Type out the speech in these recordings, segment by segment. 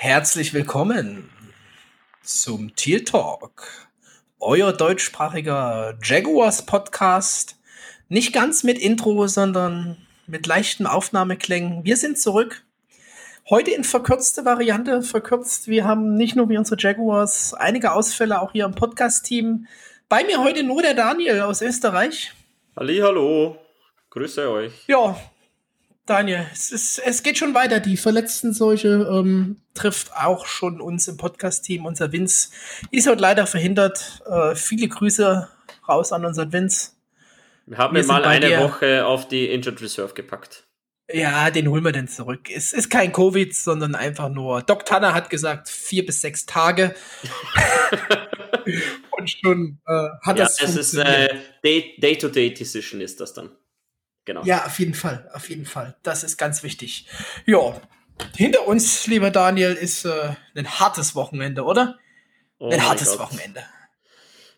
Herzlich willkommen zum Teal Talk, euer deutschsprachiger Jaguars Podcast. Nicht ganz mit Intro, sondern mit leichten Aufnahmeklängen. Wir sind zurück. Heute in verkürzte Variante, verkürzt. Wir haben nicht nur wie unsere Jaguars einige Ausfälle auch hier im Podcast-Team. Bei mir heute nur der Daniel aus Österreich. Halli, hallo. Grüße euch. Ja, Daniel, es, ist, es geht schon weiter. Die verletzten Seuche ähm, trifft auch schon uns im Podcast-Team. Unser Vince ist heute leider verhindert. Äh, viele Grüße raus an unseren Vince. Wir haben wir mal eine dir. Woche auf die Injured Reserve gepackt. Ja, den holen wir denn zurück. Es ist kein Covid, sondern einfach nur. Doc Tanner hat gesagt, vier bis sechs Tage. Und schon äh, hat ja, das es ist äh, Day-to-Day-Decision ist das dann. Genau. Ja, auf jeden Fall, auf jeden Fall. Das ist ganz wichtig. Ja, hinter uns, lieber Daniel, ist äh, ein hartes Wochenende, oder? Oh ein hartes Gott. Wochenende.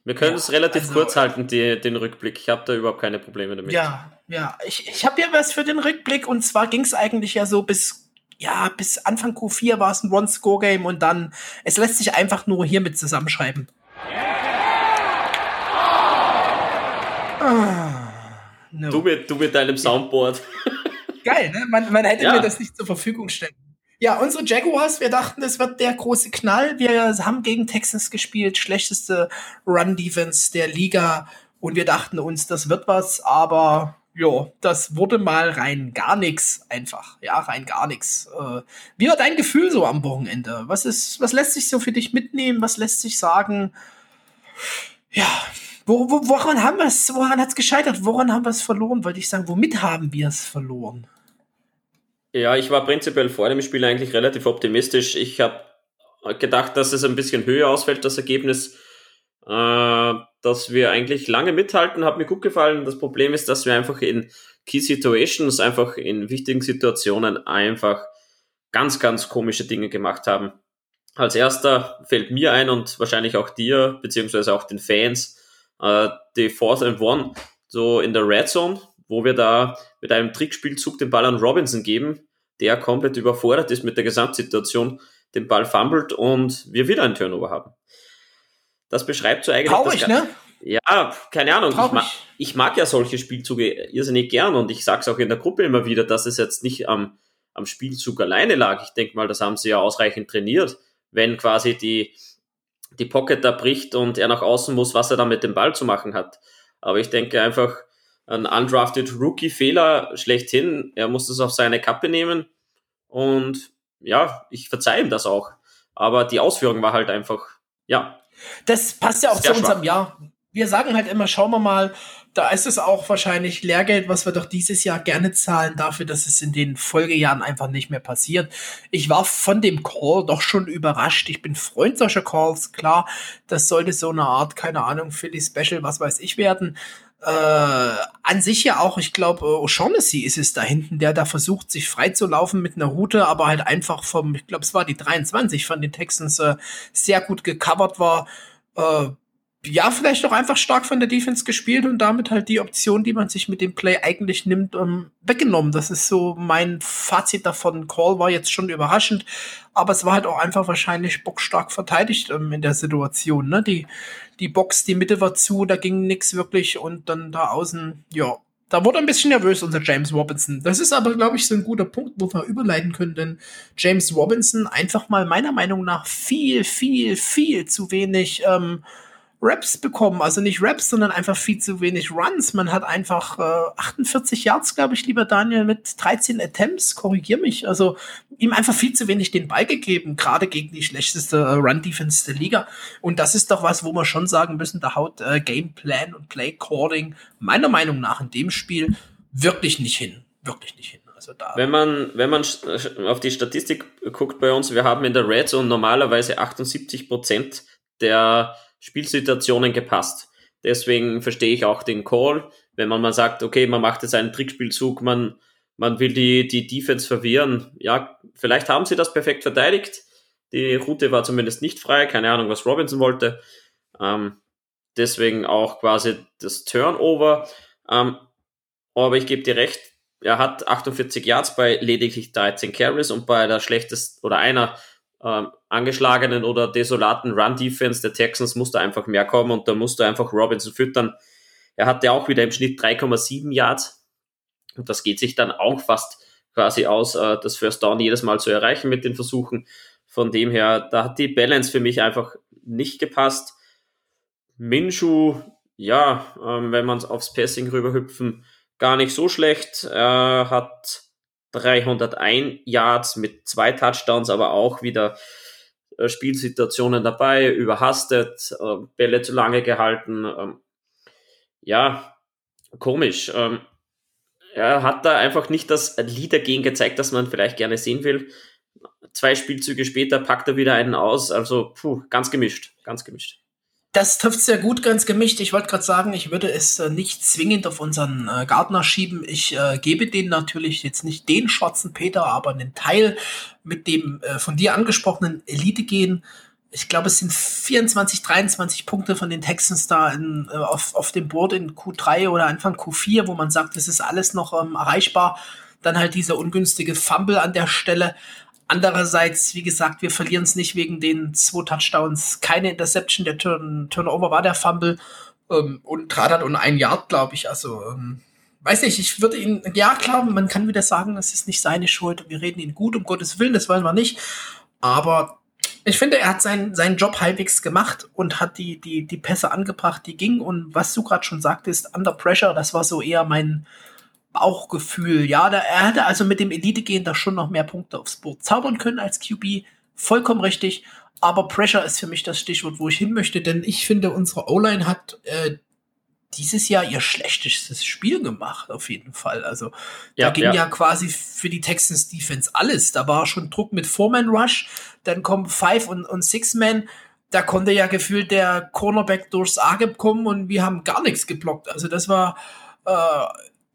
Wir können ja, es relativ also, kurz halten, die, den Rückblick. Ich habe da überhaupt keine Probleme damit. Ja, ja. Ich, ich habe ja was für den Rückblick und zwar ging es eigentlich ja so bis, ja, bis Anfang Q4 war es ein One-Score-Game und dann, es lässt sich einfach nur hiermit zusammenschreiben. Ah. No. Du, mit, du mit deinem Soundboard. Geil, ne? Man, man hätte ja. mir das nicht zur Verfügung stellen. Ja, unsere Jaguars, wir dachten, das wird der große Knall. Wir haben gegen Texas gespielt, schlechteste Run-Defense der Liga. Und wir dachten uns, das wird was, aber ja, das wurde mal rein gar nichts einfach. Ja, rein gar nichts. Äh, wie war dein Gefühl so am Wochenende? Was ist, was lässt sich so für dich mitnehmen? Was lässt sich sagen? Ja, wo, wo, woran haben wir es? Woran hat es gescheitert? Woran haben wir es verloren? Wollte ich sagen, womit haben wir es verloren? Ja, ich war prinzipiell vor dem Spiel eigentlich relativ optimistisch. Ich habe gedacht, dass es ein bisschen höher ausfällt, das Ergebnis. Äh, dass wir eigentlich lange mithalten, hat mir gut gefallen. Das Problem ist, dass wir einfach in Key Situations, einfach in wichtigen Situationen einfach ganz, ganz komische Dinge gemacht haben. Als erster fällt mir ein und wahrscheinlich auch dir, beziehungsweise auch den Fans, äh, die Fourth and One, so in der Red Zone, wo wir da mit einem Trickspielzug den Ball an Robinson geben, der komplett überfordert ist mit der Gesamtsituation, den Ball fummelt und wir wieder einen Turnover haben. Das beschreibt so eigentlich. Traurig, ne? Ja, keine Ahnung. Ich, ma ich, mag ja solche Spielzüge irrsinnig gern und ich sage es auch in der Gruppe immer wieder, dass es jetzt nicht am, am Spielzug alleine lag. Ich denke mal, das haben sie ja ausreichend trainiert. Wenn quasi die, die Pocket da bricht und er nach außen muss, was er da mit dem Ball zu machen hat. Aber ich denke einfach, ein undrafted Rookie-Fehler schlechthin. Er muss das auf seine Kappe nehmen. Und ja, ich verzeihe ihm das auch. Aber die Ausführung war halt einfach, ja. Das passt ja auch zu unserem Jahr. Wir sagen halt immer, schauen wir mal, da ist es auch wahrscheinlich Lehrgeld, was wir doch dieses Jahr gerne zahlen dafür, dass es in den Folgejahren einfach nicht mehr passiert. Ich war von dem Call doch schon überrascht. Ich bin Freund solcher Calls. Klar, das sollte so eine Art, keine Ahnung, Philly Special, was weiß ich werden. Äh, an sich ja auch, ich glaube, O'Shaughnessy ist es da hinten, der da versucht, sich frei zu laufen mit einer Route, aber halt einfach vom, ich glaube, es war die 23 von den Texans, äh, sehr gut gecovert war. Äh, ja, vielleicht auch einfach stark von der Defense gespielt und damit halt die Option, die man sich mit dem Play eigentlich nimmt, ähm, weggenommen. Das ist so mein Fazit davon. Call war jetzt schon überraschend, aber es war halt auch einfach wahrscheinlich bockstark verteidigt ähm, in der Situation. Ne? Die, die Box, die Mitte war zu, da ging nix wirklich und dann da außen, ja, da wurde ein bisschen nervös unser James Robinson. Das ist aber, glaube ich, so ein guter Punkt, wo wir überleiten können, denn James Robinson einfach mal meiner Meinung nach viel, viel, viel zu wenig ähm, Raps bekommen. Also nicht Raps, sondern einfach viel zu wenig Runs. Man hat einfach äh, 48 Yards, glaube ich, lieber Daniel, mit 13 Attempts. Korrigier mich. Also ihm einfach viel zu wenig den Ball gegeben, gerade gegen die schlechteste äh, Run-Defense der Liga. Und das ist doch was, wo wir schon sagen müssen, da haut äh, Gameplan und Play Calling meiner Meinung nach in dem Spiel wirklich nicht hin. Wirklich nicht hin. Also da wenn man, wenn man auf die Statistik guckt bei uns, wir haben in der Red Zone normalerweise 78 Prozent der Spielsituationen gepasst. Deswegen verstehe ich auch den Call, wenn man mal sagt, okay, man macht jetzt einen Trickspielzug, man, man will die, die Defense verwirren. Ja, vielleicht haben sie das perfekt verteidigt. Die Route war zumindest nicht frei, keine Ahnung, was Robinson wollte. Ähm, deswegen auch quasi das Turnover. Ähm, aber ich gebe dir recht, er hat 48 Yards bei lediglich 13 Carries und bei der schlechtesten oder einer ähm, angeschlagenen oder desolaten Run-Defense der Texans musste einfach mehr kommen und da musste einfach Robinson füttern. Er hatte auch wieder im Schnitt 3,7 Yards und das geht sich dann auch fast quasi aus, äh, das First Down jedes Mal zu erreichen mit den Versuchen. Von dem her, da hat die Balance für mich einfach nicht gepasst. Minshu, ja, ähm, wenn man aufs Passing rüberhüpfen, gar nicht so schlecht. Er hat 301 Yards mit zwei Touchdowns, aber auch wieder äh, Spielsituationen dabei, überhastet, äh, Bälle zu lange gehalten. Ähm, ja, komisch. Ähm, er hat da einfach nicht das Leader-Gen gezeigt, das man vielleicht gerne sehen will. Zwei Spielzüge später packt er wieder einen aus. Also, puh, ganz gemischt, ganz gemischt. Das trifft sehr gut, ganz gemischt. Ich wollte gerade sagen, ich würde es äh, nicht zwingend auf unseren äh, Gardner schieben. Ich äh, gebe den natürlich jetzt nicht den schwarzen Peter, aber einen Teil mit dem äh, von dir angesprochenen Elite-Gen. Ich glaube, es sind 24, 23 Punkte von den Texans da in, äh, auf, auf dem Board in Q3 oder Anfang Q4, wo man sagt, das ist alles noch ähm, erreichbar. Dann halt dieser ungünstige Fumble an der Stelle. Andererseits, wie gesagt, wir verlieren es nicht wegen den zwei Touchdowns. Keine Interception, der Turn Turnover war der Fumble. Ähm, und Tradat und ein Yard, glaube ich. Also, ähm, weiß nicht, ich würde ihn, ja klar, man kann wieder sagen, das ist nicht seine Schuld. Wir reden ihn gut, um Gottes Willen, das wollen wir nicht. Aber ich finde, er hat seinen, seinen Job halbwegs gemacht und hat die, die, die Pässe angebracht, die gingen. Und was du gerade schon sagtest, Under Pressure, das war so eher mein, Bauchgefühl. Ja, da, er hätte also mit dem Elite-Gehen da schon noch mehr Punkte aufs Board zaubern können als QB. Vollkommen richtig. Aber Pressure ist für mich das Stichwort, wo ich hin möchte, denn ich finde, unsere O-Line hat äh, dieses Jahr ihr schlechtestes Spiel gemacht, auf jeden Fall. Also ja, da ging ja. ja. quasi für die Texans Defense alles. Da war schon Druck mit Foreman Rush, dann kommen Five und, und Six Man. Da konnte ja gefühlt der Cornerback durchs Ageb kommen und wir haben gar nichts geblockt. Also das war äh,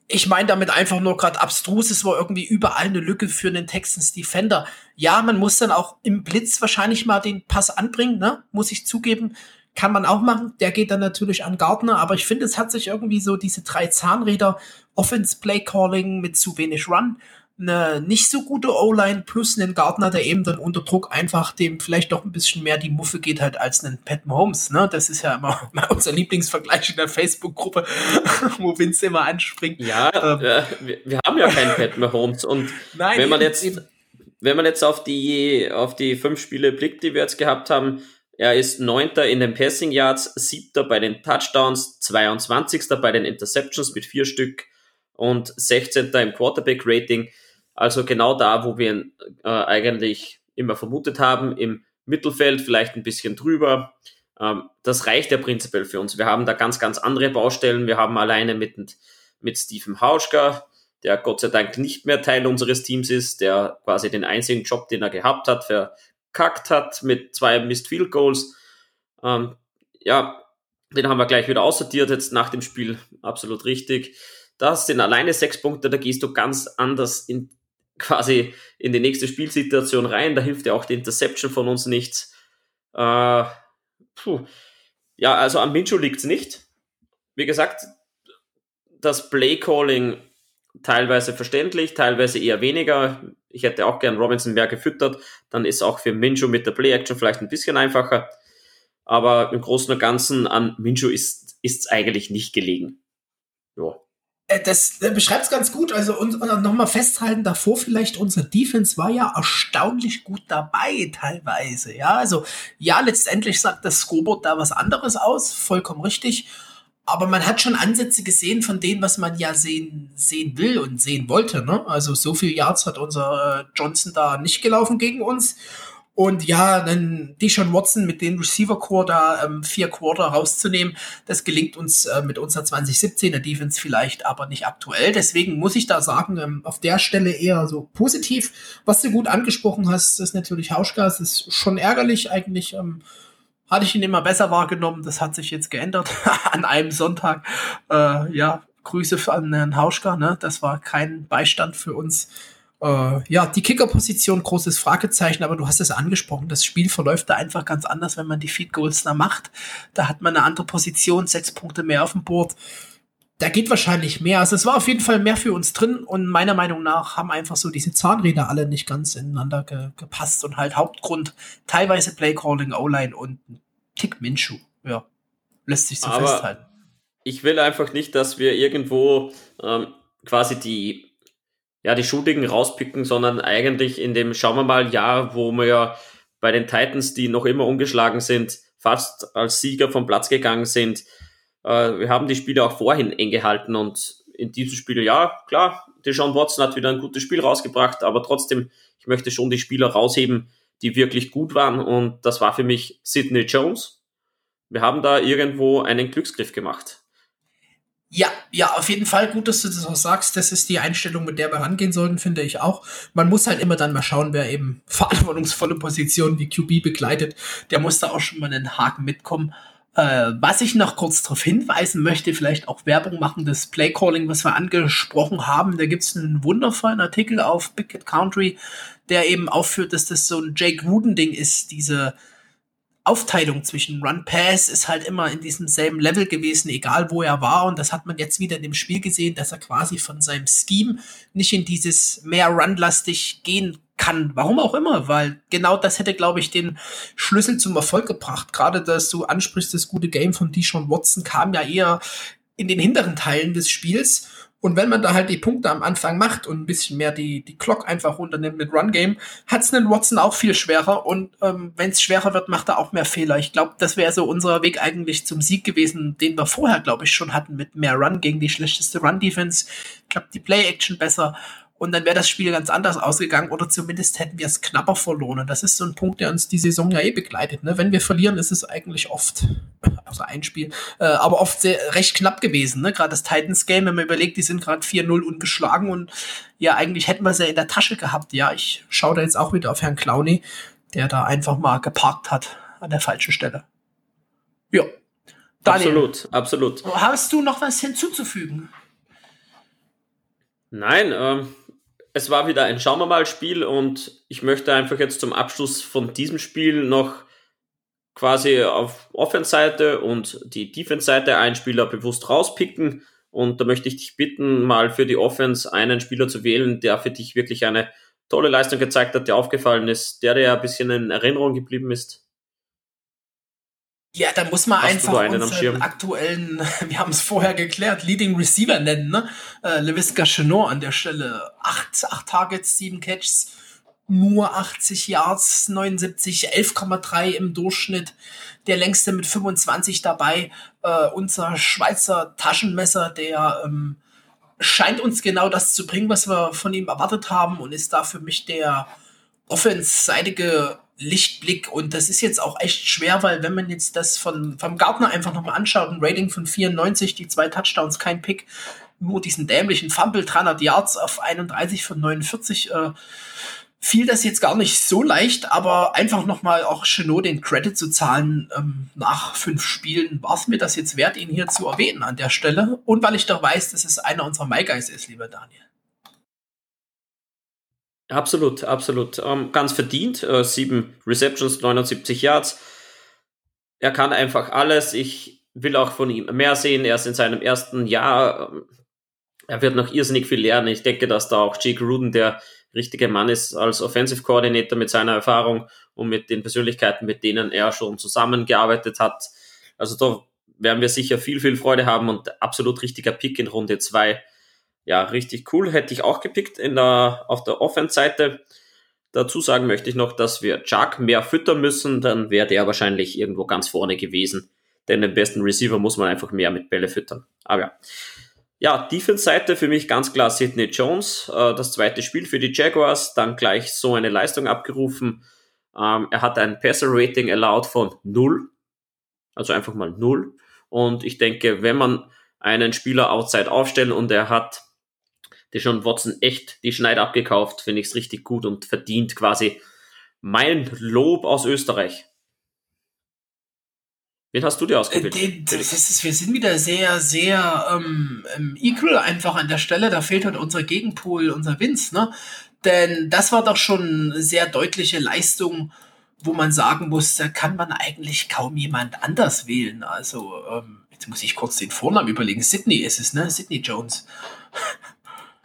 ich meine damit einfach nur gerade abstrus, es war irgendwie überall eine Lücke für einen Texans Defender. Ja, man muss dann auch im Blitz wahrscheinlich mal den Pass anbringen, ne? Muss ich zugeben. Kann man auch machen. Der geht dann natürlich an Gardner, aber ich finde, es hat sich irgendwie so diese drei Zahnräder, Offense Play Calling mit zu wenig Run, eine nicht so gute O-Line plus einen Gardner, der eben dann unter Druck einfach dem vielleicht doch ein bisschen mehr die Muffe geht halt als einen Pat Mahomes. Ne? Das ist ja immer unser Lieblingsvergleich in der Facebook-Gruppe, wo Vince immer anspringt. Ja, ähm, wir, wir, haben ja keinen Pat Mahomes und Nein, wenn man jetzt eben. wenn man jetzt auf die auf die fünf Spiele blickt, die wir jetzt gehabt haben, er ist Neunter in den Passing Yards, Siebter bei den Touchdowns, 22. bei den Interceptions mit vier Stück und 16. im Quarterback Rating. Also genau da, wo wir ihn äh, eigentlich immer vermutet haben, im Mittelfeld, vielleicht ein bisschen drüber. Ähm, das reicht ja prinzipiell für uns. Wir haben da ganz, ganz andere Baustellen. Wir haben alleine mit, mit Stephen Hauschka, der Gott sei Dank nicht mehr Teil unseres Teams ist, der quasi den einzigen Job, den er gehabt hat, verkackt hat mit zwei Missed Field Goals. Ähm, ja, den haben wir gleich wieder aussortiert jetzt nach dem Spiel. Absolut richtig. Das sind alleine sechs Punkte, da gehst du ganz anders in quasi in die nächste Spielsituation rein. Da hilft ja auch die Interception von uns nichts. Äh, puh. Ja, also am Minshew liegt es nicht. Wie gesagt, das Play-Calling teilweise verständlich, teilweise eher weniger. Ich hätte auch gern Robinson mehr gefüttert. Dann ist auch für Minshew mit der Play-Action vielleicht ein bisschen einfacher. Aber im Großen und Ganzen an Minshew ist es eigentlich nicht gelegen. Ja. Äh, das beschreibt es ganz gut. Also und, und nochmal festhalten davor vielleicht, unser Defense war ja erstaunlich gut dabei teilweise. Ja, also ja, letztendlich sagt das Scoreboard da was anderes aus, vollkommen richtig. Aber man hat schon Ansätze gesehen von dem, was man ja sehen, sehen will und sehen wollte. Ne? Also so viel Yards hat unser äh, Johnson da nicht gelaufen gegen uns. Und ja, dann Deshaun Watson mit dem Receiver Core da ähm, vier Quarter rauszunehmen, das gelingt uns äh, mit unserer 2017er Defense vielleicht, aber nicht aktuell. Deswegen muss ich da sagen, ähm, auf der Stelle eher so positiv. Was du gut angesprochen hast, ist natürlich Hauschgas, ist schon ärgerlich eigentlich. Ähm, hatte ich ihn immer besser wahrgenommen, das hat sich jetzt geändert an einem Sonntag. Äh, ja, Grüße an Herrn Hauschka, ne? Das war kein Beistand für uns. Äh, ja, die Kickerposition, großes Fragezeichen, aber du hast es angesprochen. Das Spiel verläuft da einfach ganz anders, wenn man die Feed Goals da macht. Da hat man eine andere Position, sechs Punkte mehr auf dem Board. da geht wahrscheinlich mehr. Also es war auf jeden Fall mehr für uns drin und meiner Meinung nach haben einfach so diese Zahnräder alle nicht ganz ineinander ge gepasst und halt Hauptgrund teilweise Playcalling, O-Line und Tick Minshu. Ja, lässt sich so Aber festhalten. Ich will einfach nicht, dass wir irgendwo ähm, quasi die ja, die Schuldigen rauspicken, sondern eigentlich in dem, schauen wir mal, Jahr, wo wir ja bei den Titans, die noch immer ungeschlagen sind, fast als Sieger vom Platz gegangen sind, äh, wir haben die Spiele auch vorhin eng gehalten und in diesem Spiel, ja, klar, Deshaun Watson hat wieder ein gutes Spiel rausgebracht, aber trotzdem, ich möchte schon die Spieler rausheben, die wirklich gut waren und das war für mich Sidney Jones. Wir haben da irgendwo einen Glücksgriff gemacht. Ja, ja, auf jeden Fall gut, dass du das auch sagst. Das ist die Einstellung, mit der wir rangehen sollten, finde ich auch. Man muss halt immer dann mal schauen, wer eben verantwortungsvolle Positionen wie QB begleitet. Der muss da auch schon mal einen Haken mitkommen. Äh, was ich noch kurz darauf hinweisen möchte, vielleicht auch Werbung machen, das Playcalling, was wir angesprochen haben. Da gibt's einen wundervollen Artikel auf Big Cat Country, der eben aufführt, dass das so ein Jake Ruden-Ding ist, diese Aufteilung zwischen Run Pass ist halt immer in diesem selben Level gewesen, egal wo er war. Und das hat man jetzt wieder in dem Spiel gesehen, dass er quasi von seinem Scheme nicht in dieses mehr Run-lastig gehen kann. Warum auch immer, weil genau das hätte, glaube ich, den Schlüssel zum Erfolg gebracht. Gerade, dass du ansprichst, das gute Game von Deshaun Watson kam ja eher in den hinteren Teilen des Spiels. Und wenn man da halt die Punkte am Anfang macht und ein bisschen mehr die, die Clock einfach runternimmt mit Run Game, hat es einen Watson auch viel schwerer. Und ähm, wenn es schwerer wird, macht er auch mehr Fehler. Ich glaube, das wäre so unser Weg eigentlich zum Sieg gewesen, den wir vorher, glaube ich, schon hatten mit mehr Run gegen die schlechteste Run Defense. Klappt die Play Action besser und dann wäre das Spiel ganz anders ausgegangen oder zumindest hätten wir es knapper verloren. Und das ist so ein Punkt, der uns die Saison ja eh begleitet. Ne? Wenn wir verlieren, ist es eigentlich oft, also ein Spiel, äh, aber oft sehr, recht knapp gewesen. Ne? Gerade das Titans-Game, wenn man überlegt, die sind gerade 4-0 ungeschlagen und ja, eigentlich hätten wir sie ja in der Tasche gehabt. Ja, ich schaue da jetzt auch wieder auf Herrn Clowney, der da einfach mal geparkt hat an der falschen Stelle. Ja. Daniel, absolut, absolut. Hast du noch was hinzuzufügen? Nein, ähm, es war wieder ein Schauen wir mal Spiel und ich möchte einfach jetzt zum Abschluss von diesem Spiel noch quasi auf Offense-Seite und die Defense-Seite einen Spieler bewusst rauspicken. Und da möchte ich dich bitten, mal für die Offense einen Spieler zu wählen, der für dich wirklich eine tolle Leistung gezeigt hat, der aufgefallen ist, der dir ein bisschen in Erinnerung geblieben ist. Ja, da muss man Hast einfach unseren aktuellen, wir haben es vorher geklärt, Leading Receiver nennen, ne? Äh, Levis Gachenot an der Stelle. Acht, acht Targets, sieben Catches, nur 80 Yards, 79, 11,3 im Durchschnitt. Der längste mit 25 dabei. Äh, unser Schweizer Taschenmesser, der ähm, scheint uns genau das zu bringen, was wir von ihm erwartet haben und ist da für mich der offense-seitige Lichtblick. Und das ist jetzt auch echt schwer, weil wenn man jetzt das von, vom Gartner einfach nochmal anschaut, ein Rating von 94, die zwei Touchdowns, kein Pick, nur diesen dämlichen Fumble, 300 Yards auf 31 von 49, äh, fiel das jetzt gar nicht so leicht, aber einfach nochmal auch Chenot den Credit zu zahlen ähm, nach fünf Spielen, war es mir das jetzt wert, ihn hier zu erwähnen an der Stelle. Und weil ich doch weiß, dass es einer unserer My Guys ist, lieber Daniel. Absolut, absolut. Ähm, ganz verdient. Äh, sieben Receptions, 79 Yards. Er kann einfach alles. Ich will auch von ihm mehr sehen. Er ist in seinem ersten Jahr. Ähm, er wird noch irrsinnig viel lernen. Ich denke, dass da auch Jake Ruden der richtige Mann ist als Offensive Coordinator mit seiner Erfahrung und mit den Persönlichkeiten, mit denen er schon zusammengearbeitet hat. Also da werden wir sicher viel, viel Freude haben und absolut richtiger Pick in Runde zwei ja, richtig cool. Hätte ich auch gepickt in der, auf der Offense-Seite. Dazu sagen möchte ich noch, dass wir Chuck mehr füttern müssen, dann wäre der wahrscheinlich irgendwo ganz vorne gewesen. Denn den besten Receiver muss man einfach mehr mit Bälle füttern. Aber ja. Ja, Defense-Seite für mich ganz klar Sidney Jones. Äh, das zweite Spiel für die Jaguars, dann gleich so eine Leistung abgerufen. Ähm, er hat ein Passer-Rating allowed von 0. Also einfach mal 0. Und ich denke, wenn man einen Spieler outside aufstellen und er hat Deshaun Watson echt die Schneide abgekauft, finde ich es richtig gut und verdient quasi mein Lob aus Österreich. Wen hast du dir ausgewählt? Äh, das ist, wir sind wieder sehr, sehr ähm, ähm, equal einfach an der Stelle. Da fehlt halt unser Gegenpol, unser Vince, ne? Denn das war doch schon eine sehr deutliche Leistung wo man sagen muss, da kann man eigentlich kaum jemand anders wählen. Also, ähm, jetzt muss ich kurz den Vornamen überlegen. Sydney ist es, ne? Sydney Jones.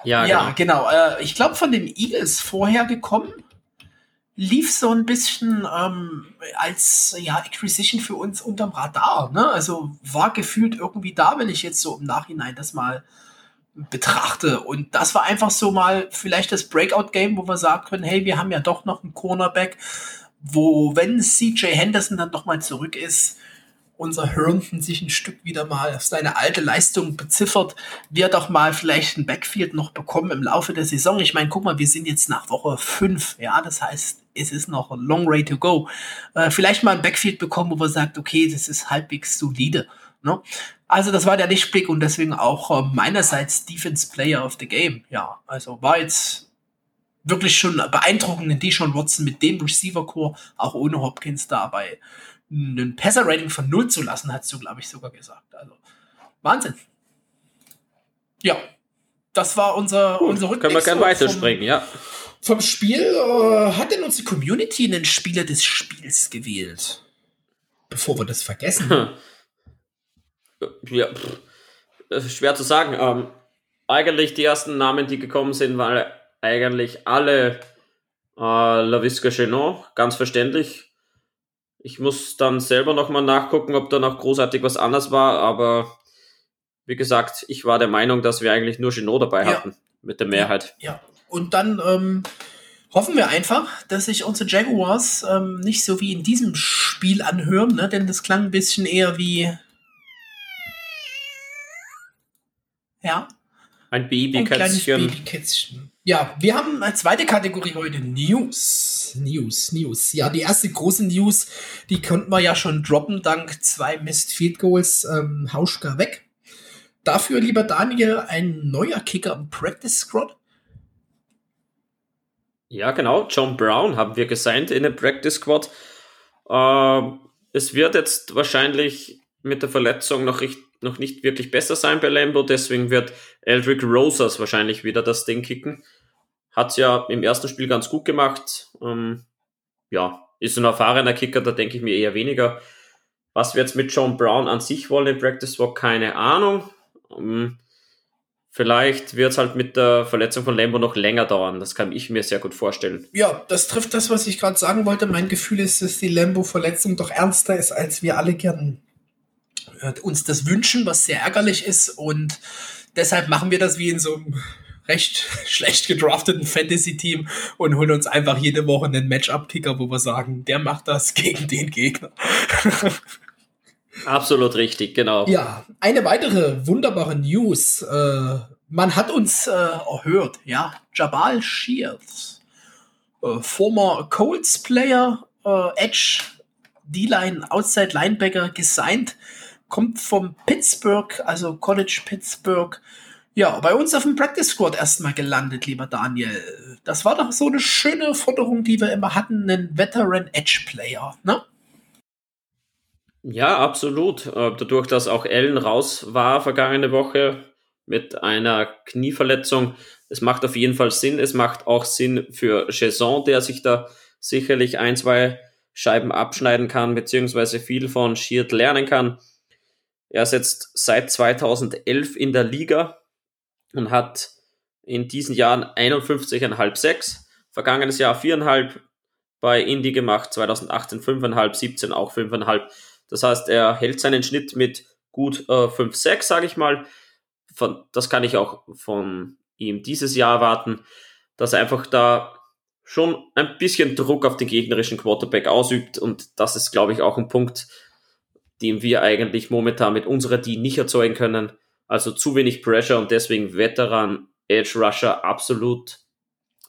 Ja, ja genau. genau. Äh, ich glaube, von den Eagles vorher gekommen lief so ein bisschen ähm, als ja, Acquisition für uns unterm Radar. Ne? Also war gefühlt irgendwie da, wenn ich jetzt so im Nachhinein das mal betrachte. Und das war einfach so mal vielleicht das Breakout-Game, wo wir sagen können, hey, wir haben ja doch noch einen Cornerback, wo, wenn CJ Henderson dann doch mal zurück ist, unser Herndon sich ein Stück wieder mal auf seine alte Leistung beziffert, wir doch mal vielleicht ein Backfield noch bekommen im Laufe der Saison. Ich meine, guck mal, wir sind jetzt nach Woche 5, ja, das heißt, es ist noch a long way to go. Äh, vielleicht mal ein Backfield bekommen, wo man sagt, okay, das ist halbwegs solide. Ne? Also das war der Lichtblick und deswegen auch äh, meinerseits Defense Player of the Game. Ja, also war jetzt wirklich schon beeindruckend in Deshaun Watson mit dem Receiver Core, auch ohne Hopkins dabei ein Passer-Rating von 0 zu lassen, hast du, glaube ich, sogar gesagt. Also, Wahnsinn. Ja, das war unser, Gut, unser Rückblick. Können wir gerne weiterspringen, ja. Vom Spiel äh, hat denn unsere Community einen Spieler des Spiels gewählt? Bevor wir das vergessen. Hm. Ja, pff, schwer zu sagen. Ähm, eigentlich die ersten Namen, die gekommen sind, waren eigentlich alle äh, LaVisca Chenot, ganz verständlich. Ich muss dann selber nochmal nachgucken, ob da noch großartig was anders war, aber wie gesagt, ich war der Meinung, dass wir eigentlich nur Genot dabei ja. hatten mit der Mehrheit. Ja, ja. und dann ähm, hoffen wir einfach, dass sich unsere Jaguars ähm, nicht so wie in diesem Spiel anhören, ne? denn das klang ein bisschen eher wie. Ja. Ein Babykätzchen. Ein Babykätzchen. Ja, wir haben eine zweite Kategorie heute, News. News, News. Ja, die erste große News, die konnten wir ja schon droppen, dank zwei Missed Field Goals, ähm, Hauschka weg. Dafür, lieber Daniel, ein neuer Kicker im Practice Squad. Ja, genau. John Brown haben wir gesigned in den Practice Squad. Äh, es wird jetzt wahrscheinlich mit der Verletzung noch, richtig, noch nicht wirklich besser sein bei Lambo, deswegen wird Eldrick Rosas wahrscheinlich wieder das Ding kicken. Hat es ja im ersten Spiel ganz gut gemacht. Ähm, ja, ist ein erfahrener Kicker, da denke ich mir eher weniger. Was wir jetzt mit John Brown an sich wollen im Practice war keine Ahnung. Ähm, vielleicht wird es halt mit der Verletzung von Lambo noch länger dauern. Das kann ich mir sehr gut vorstellen. Ja, das trifft das, was ich gerade sagen wollte. Mein Gefühl ist, dass die Lambo-Verletzung doch ernster ist, als wir alle gern äh, uns das wünschen, was sehr ärgerlich ist. Und deshalb machen wir das wie in so einem recht schlecht gedrafteten Fantasy-Team und holen uns einfach jede Woche einen Matchup-Kicker, wo wir sagen, der macht das gegen den Gegner. Absolut richtig, genau. Ja, eine weitere wunderbare News. Äh, man hat uns äh, erhört, ja. Jabal Shears, äh, former Colts-Player, äh, Edge, D-Line, Outside Linebacker, gesigned kommt vom Pittsburgh, also College Pittsburgh. Ja, bei uns auf dem Practice Squad erstmal gelandet, lieber Daniel. Das war doch so eine schöne Forderung, die wir immer hatten, einen Veteran Edge Player, ne? Ja, absolut. Äh, dadurch, dass auch Allen raus war vergangene Woche mit einer Knieverletzung, es macht auf jeden Fall Sinn. Es macht auch Sinn für Jason, der sich da sicherlich ein, zwei Scheiben abschneiden kann, beziehungsweise viel von Sheard lernen kann. Er ist jetzt seit 2011 in der Liga und hat in diesen Jahren 51,5 6, vergangenes Jahr 4,5 bei Indy gemacht, 2018 5,5, 17 auch 5,5. Das heißt, er hält seinen Schnitt mit gut äh, 5, 6, sage ich mal. Von, das kann ich auch von ihm dieses Jahr erwarten, dass er einfach da schon ein bisschen Druck auf den gegnerischen Quarterback ausübt und das ist, glaube ich, auch ein Punkt, den wir eigentlich momentan mit unserer D nicht erzeugen können. Also zu wenig Pressure und deswegen Veteran Edge Rusher absolut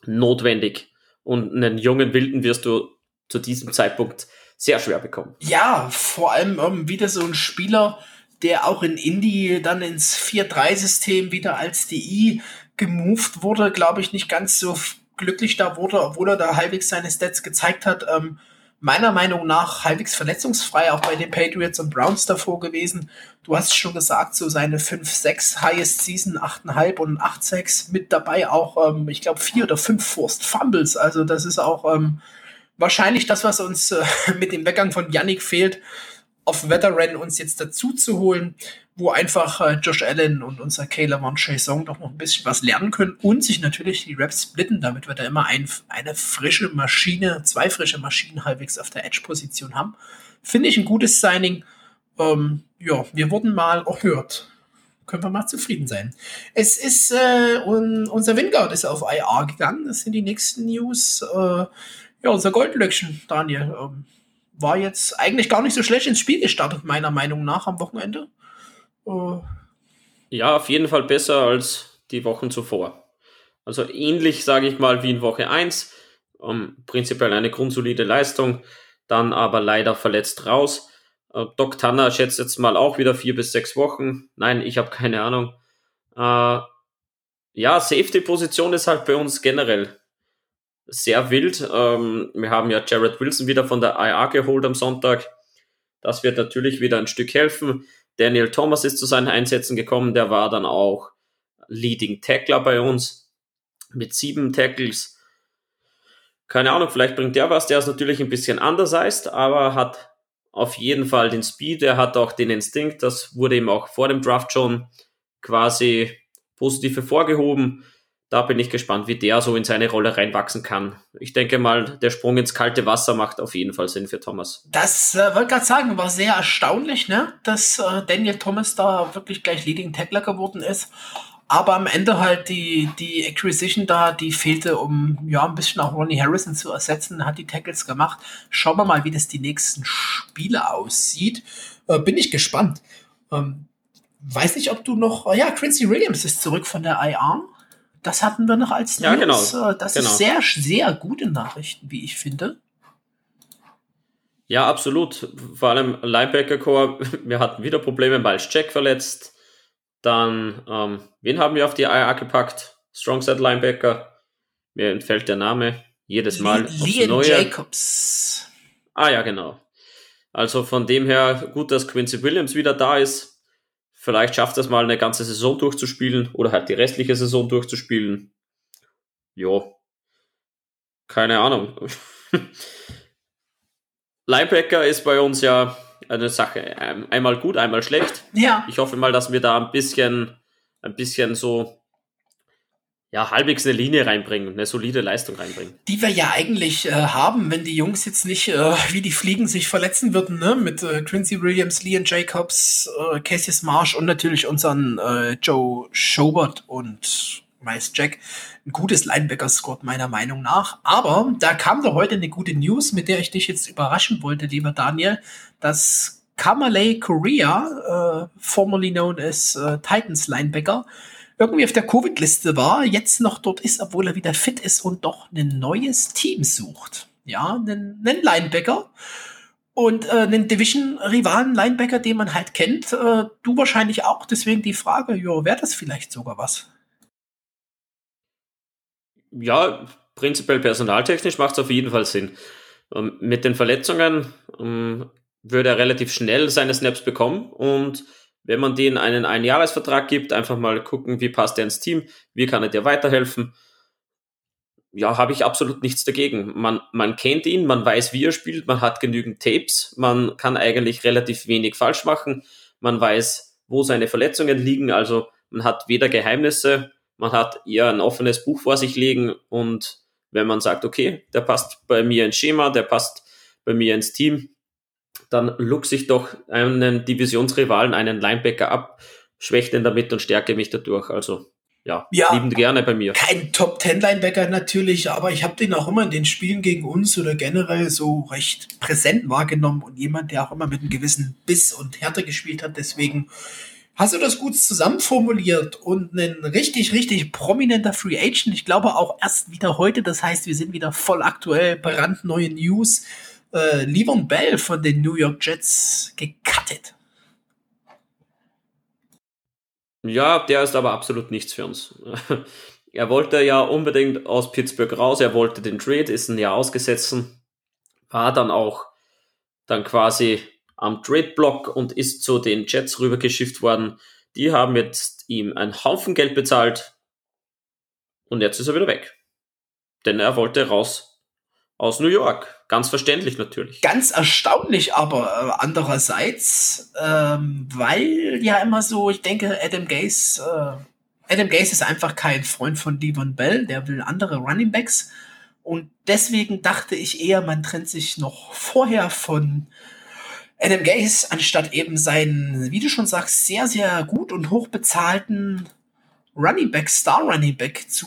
notwendig. Und einen jungen Wilden wirst du zu diesem Zeitpunkt sehr schwer bekommen. Ja, vor allem ähm, wieder so ein Spieler, der auch in Indie dann ins 4-3-System wieder als DI gemoved wurde, glaube ich, nicht ganz so glücklich da wurde, obwohl er da halbwegs seine Stats gezeigt hat. Ähm, meiner Meinung nach halbwegs verletzungsfrei, auch bei den Patriots und Browns davor gewesen. Du hast schon gesagt, so seine 5-6 Highest Season, 8,5 und 8-6 mit dabei auch, ähm, ich glaube, vier oder fünf Forced Fumbles. Also das ist auch, ähm, wahrscheinlich das, was uns äh, mit dem Weggang von Yannick fehlt, auf Veteran uns jetzt dazu zu holen, wo einfach äh, Josh Allen und unser Caleb Von Song doch noch ein bisschen was lernen können und sich natürlich die Raps splitten, damit wir da immer ein, eine frische Maschine, zwei frische Maschinen halbwegs auf der Edge-Position haben. Finde ich ein gutes Signing. Ähm, ja, wir wurden mal erhört. Können wir mal zufrieden sein. Es ist, äh, un, unser Wingard ist auf IR gegangen. Das sind die nächsten News. Äh, ja, unser Goldlöckchen, Daniel. Ähm, war jetzt eigentlich gar nicht so schlecht ins Spiel gestartet, meiner Meinung nach, am Wochenende. Uh. Ja, auf jeden Fall besser als die Wochen zuvor. Also ähnlich, sage ich mal, wie in Woche 1. Um, prinzipiell eine grundsolide Leistung, dann aber leider verletzt raus. Uh, Doc Tanner schätzt jetzt mal auch wieder vier bis sechs Wochen. Nein, ich habe keine Ahnung. Uh, ja, Safety-Position ist halt bei uns generell sehr wild. Ähm, wir haben ja Jared Wilson wieder von der IA geholt am Sonntag. Das wird natürlich wieder ein Stück helfen. Daniel Thomas ist zu seinen Einsätzen gekommen. Der war dann auch Leading Tackler bei uns mit sieben Tackles. Keine Ahnung, vielleicht bringt der was. Der ist natürlich ein bisschen anders heißt, aber hat auf jeden Fall den Speed. Er hat auch den Instinkt. Das wurde ihm auch vor dem Draft schon quasi positiv hervorgehoben da bin ich gespannt, wie der so in seine Rolle reinwachsen kann. Ich denke mal, der Sprung ins kalte Wasser macht auf jeden Fall Sinn für Thomas. Das äh, wollte gerade sagen, war sehr erstaunlich, ne? dass äh, Daniel Thomas da wirklich gleich Leading Tackler geworden ist. Aber am Ende halt die, die Acquisition da, die fehlte, um ja ein bisschen auch Ronnie Harrison zu ersetzen, hat die Tackles gemacht. Schauen wir mal, wie das die nächsten Spiele aussieht. Äh, bin ich gespannt. Ähm, weiß nicht, ob du noch. Ja, Quincy Williams ist zurück von der IR. Das hatten wir noch als ja, News. Genau. Äh, das genau. ist sehr, sehr gute Nachrichten, wie ich finde. Ja, absolut. Vor allem Linebacker-Core, wir hatten wieder Probleme, Miles Jack verletzt. Dann, ähm, wen haben wir auf die IA gepackt? Strongside Linebacker. Mir entfällt der Name jedes Mal. Leon Jacobs. Ah ja, genau. Also von dem her gut, dass Quincy Williams wieder da ist. Vielleicht schafft es mal eine ganze Saison durchzuspielen oder halt die restliche Saison durchzuspielen. Jo. Keine Ahnung. Linebacker ist bei uns ja eine Sache. Einmal gut, einmal schlecht. Ja. Ich hoffe mal, dass wir da ein bisschen, ein bisschen so ja, halbwegs eine Linie reinbringen, eine solide Leistung reinbringen. Die wir ja eigentlich äh, haben, wenn die Jungs jetzt nicht äh, wie die Fliegen sich verletzen würden, ne? Mit äh, Quincy Williams, Leon Jacobs, äh, Cassius Marsh und natürlich unseren äh, Joe Schobert und Miles Jack. Ein gutes Linebacker-Squad meiner Meinung nach. Aber da kam doch heute eine gute News, mit der ich dich jetzt überraschen wollte, lieber Daniel, dass Kamalei Korea, äh, formerly known as äh, Titans Linebacker, irgendwie auf der Covid-Liste war, jetzt noch dort ist, obwohl er wieder fit ist und doch ein neues Team sucht. Ja, einen, einen Linebacker und äh, einen Division-Rivalen-Linebacker, den man halt kennt. Äh, du wahrscheinlich auch, deswegen die Frage, ja, wäre das vielleicht sogar was? Ja, prinzipiell personaltechnisch macht es auf jeden Fall Sinn. Ähm, mit den Verletzungen ähm, würde er relativ schnell seine Snaps bekommen und wenn man denen einen Einjahresvertrag gibt, einfach mal gucken, wie passt er ins Team, wie kann er dir weiterhelfen. Ja, habe ich absolut nichts dagegen. Man, man kennt ihn, man weiß, wie er spielt, man hat genügend Tapes, man kann eigentlich relativ wenig falsch machen, man weiß, wo seine Verletzungen liegen, also man hat weder Geheimnisse, man hat eher ein offenes Buch vor sich liegen und wenn man sagt, okay, der passt bei mir ins Schema, der passt bei mir ins Team, dann luchse ich doch einen Divisionsrivalen, einen Linebacker ab, schwäche den damit und stärke mich dadurch. Also ja, ja liebend gerne bei mir. Kein Top Ten Linebacker natürlich, aber ich habe den auch immer in den Spielen gegen uns oder generell so recht präsent wahrgenommen und jemand, der auch immer mit einem gewissen Biss und Härte gespielt hat. Deswegen hast du das gut zusammenformuliert und ein richtig, richtig prominenter Free Agent. Ich glaube auch erst wieder heute. Das heißt, wir sind wieder voll aktuell, brandneue News äh, Livon Bell von den New York Jets gecuttet. Ja, der ist aber absolut nichts für uns. er wollte ja unbedingt aus Pittsburgh raus, er wollte den Trade, ist ein Jahr ausgesetzt, war dann auch dann quasi am Trade-Block und ist zu den Jets rübergeschifft worden. Die haben jetzt ihm einen Haufen Geld bezahlt und jetzt ist er wieder weg. Denn er wollte raus aus New York ganz verständlich natürlich. Ganz erstaunlich, aber äh, andererseits, ähm, weil ja immer so, ich denke, Adam Gase, äh, Adam Gase ist einfach kein Freund von Devon Bell, der will andere Running Backs. Und deswegen dachte ich eher, man trennt sich noch vorher von Adam Gase, anstatt eben seinen, wie du schon sagst, sehr, sehr gut und hoch bezahlten Running Back, Star Running Back zu,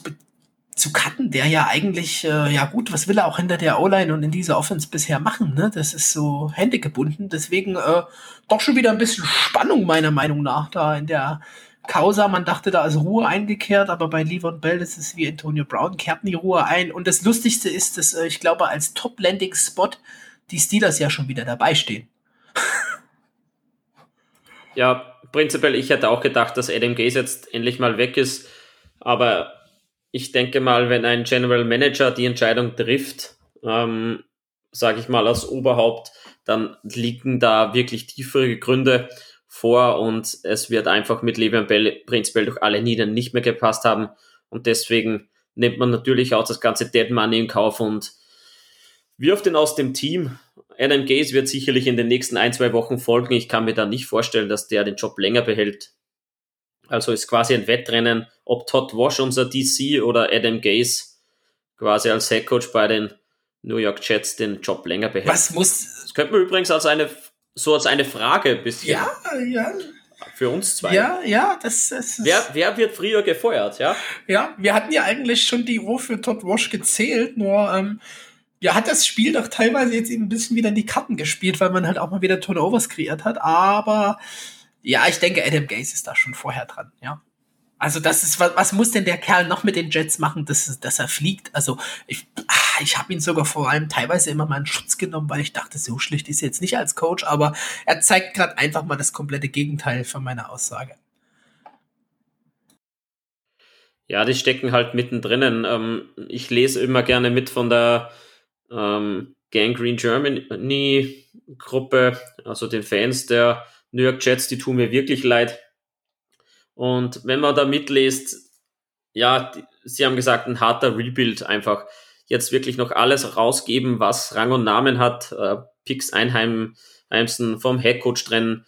zu cutten, der ja eigentlich, äh, ja gut, was will er auch hinter der O-Line und in dieser Offense bisher machen, ne? Das ist so Hände gebunden. Deswegen äh, doch schon wieder ein bisschen Spannung meiner Meinung nach da in der Causa. Man dachte, da ist Ruhe eingekehrt, aber bei Levon Bell ist es wie Antonio Brown, kehrten die Ruhe ein. Und das Lustigste ist, dass äh, ich glaube, als Top-Landing-Spot die Steelers ja schon wieder dabei stehen. ja, prinzipiell, ich hätte auch gedacht, dass Adam Gaze jetzt endlich mal weg ist. Aber ich denke mal, wenn ein General Manager die Entscheidung trifft, ähm, sage ich mal als Oberhaupt, dann liegen da wirklich tiefere Gründe vor und es wird einfach mit Le'Veon Bell prinzipiell durch alle Nieder nicht mehr gepasst haben und deswegen nimmt man natürlich auch das ganze Dead Money in Kauf und wirft ihn aus dem Team. Adam Gaze wird sicherlich in den nächsten ein, zwei Wochen folgen. Ich kann mir da nicht vorstellen, dass der den Job länger behält. Also ist quasi ein Wettrennen, ob Todd Wash unser DC oder Adam Gaze quasi als Headcoach bei den New York Jets den Job länger behält. Was muss. Das könnte man übrigens als eine, so als eine Frage ein bisschen. Ja, ja. Für uns zwei. Ja, ja, das, das ist. Wer, wer wird früher gefeuert, ja? Ja, wir hatten ja eigentlich schon die Uhr für Todd Wash gezählt, nur, ähm, ja, hat das Spiel doch teilweise jetzt eben ein bisschen wieder in die Karten gespielt, weil man halt auch mal wieder Turnovers kreiert hat. Aber ja, ich denke, Adam Gaze ist da schon vorher dran, ja. Also das ist, was, was muss denn der Kerl noch mit den Jets machen, dass, dass er fliegt? Also ich, ah, ich habe ihn sogar vor allem teilweise immer mal in Schutz genommen, weil ich dachte, so schlicht ist er jetzt nicht als Coach, aber er zeigt gerade einfach mal das komplette Gegenteil von meiner Aussage. Ja, die stecken halt mittendrin. Ähm, ich lese immer gerne mit von der ähm, Gangrene Germany Gruppe, also den Fans der New York Jets, die tun mir wirklich leid. Und wenn man da mitliest, ja, die, sie haben gesagt, ein harter Rebuild einfach. Jetzt wirklich noch alles rausgeben, was Rang und Namen hat, äh, Picks einheimsen, vom Headcoach trennen,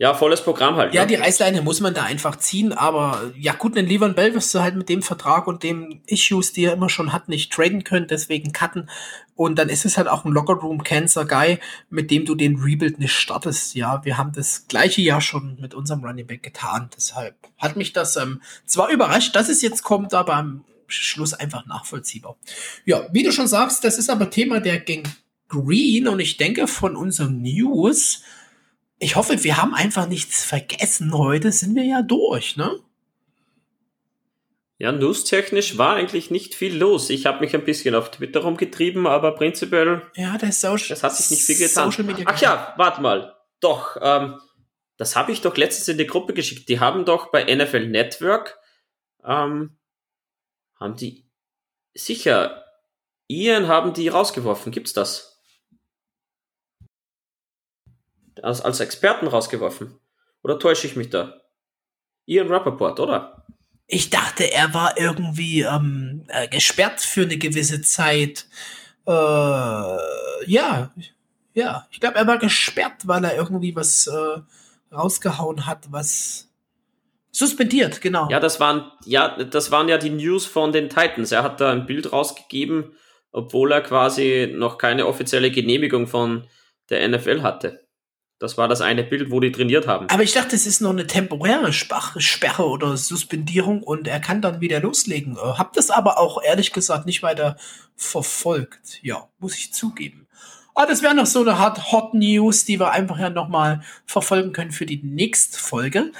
ja, volles Programm halt. Ja, ne? die Reißleine muss man da einfach ziehen, aber ja gut, einen Levan Bell wirst du halt mit dem Vertrag und dem Issues, die er immer schon hat, nicht traden können, deswegen cutten. Und dann ist es halt auch ein Lockerroom Cancer Guy, mit dem du den Rebuild nicht startest. Ja, wir haben das gleiche Jahr schon mit unserem Running Back getan. Deshalb hat mich das ähm, zwar überrascht, dass es jetzt kommt, aber am Schluss einfach nachvollziehbar. Ja, wie du schon sagst, das ist aber Thema der Gang Green und ich denke von unseren News ich hoffe, wir haben einfach nichts vergessen. Heute sind wir ja durch, ne? Ja, news-technisch war eigentlich nicht viel los. Ich habe mich ein bisschen auf Twitter rumgetrieben, aber prinzipiell. Ja, das, Social, das hat sich nicht viel getan. Ach ja, warte mal. Doch, ähm, das habe ich doch letztens in die Gruppe geschickt. Die haben doch bei NFL Network, ähm, haben die sicher, Ian haben die rausgeworfen. Gibt's das? Als, als Experten rausgeworfen. Oder täusche ich mich da? Ian Rappaport, oder? Ich dachte, er war irgendwie ähm, äh, gesperrt für eine gewisse Zeit. Äh, ja, ja. Ich glaube, er war gesperrt, weil er irgendwie was äh, rausgehauen hat, was suspendiert, genau. Ja, das waren ja, das waren ja die News von den Titans. Er hat da ein Bild rausgegeben, obwohl er quasi noch keine offizielle Genehmigung von der NFL hatte. Das war das eine Bild, wo die trainiert haben. Aber ich dachte, es ist nur eine temporäre Sperre oder Suspendierung und er kann dann wieder loslegen. Äh, hab das aber auch ehrlich gesagt nicht weiter verfolgt. Ja, muss ich zugeben. Aber das wäre noch so eine Hot, Hot News, die wir einfach ja nochmal verfolgen können für die nächste Folge.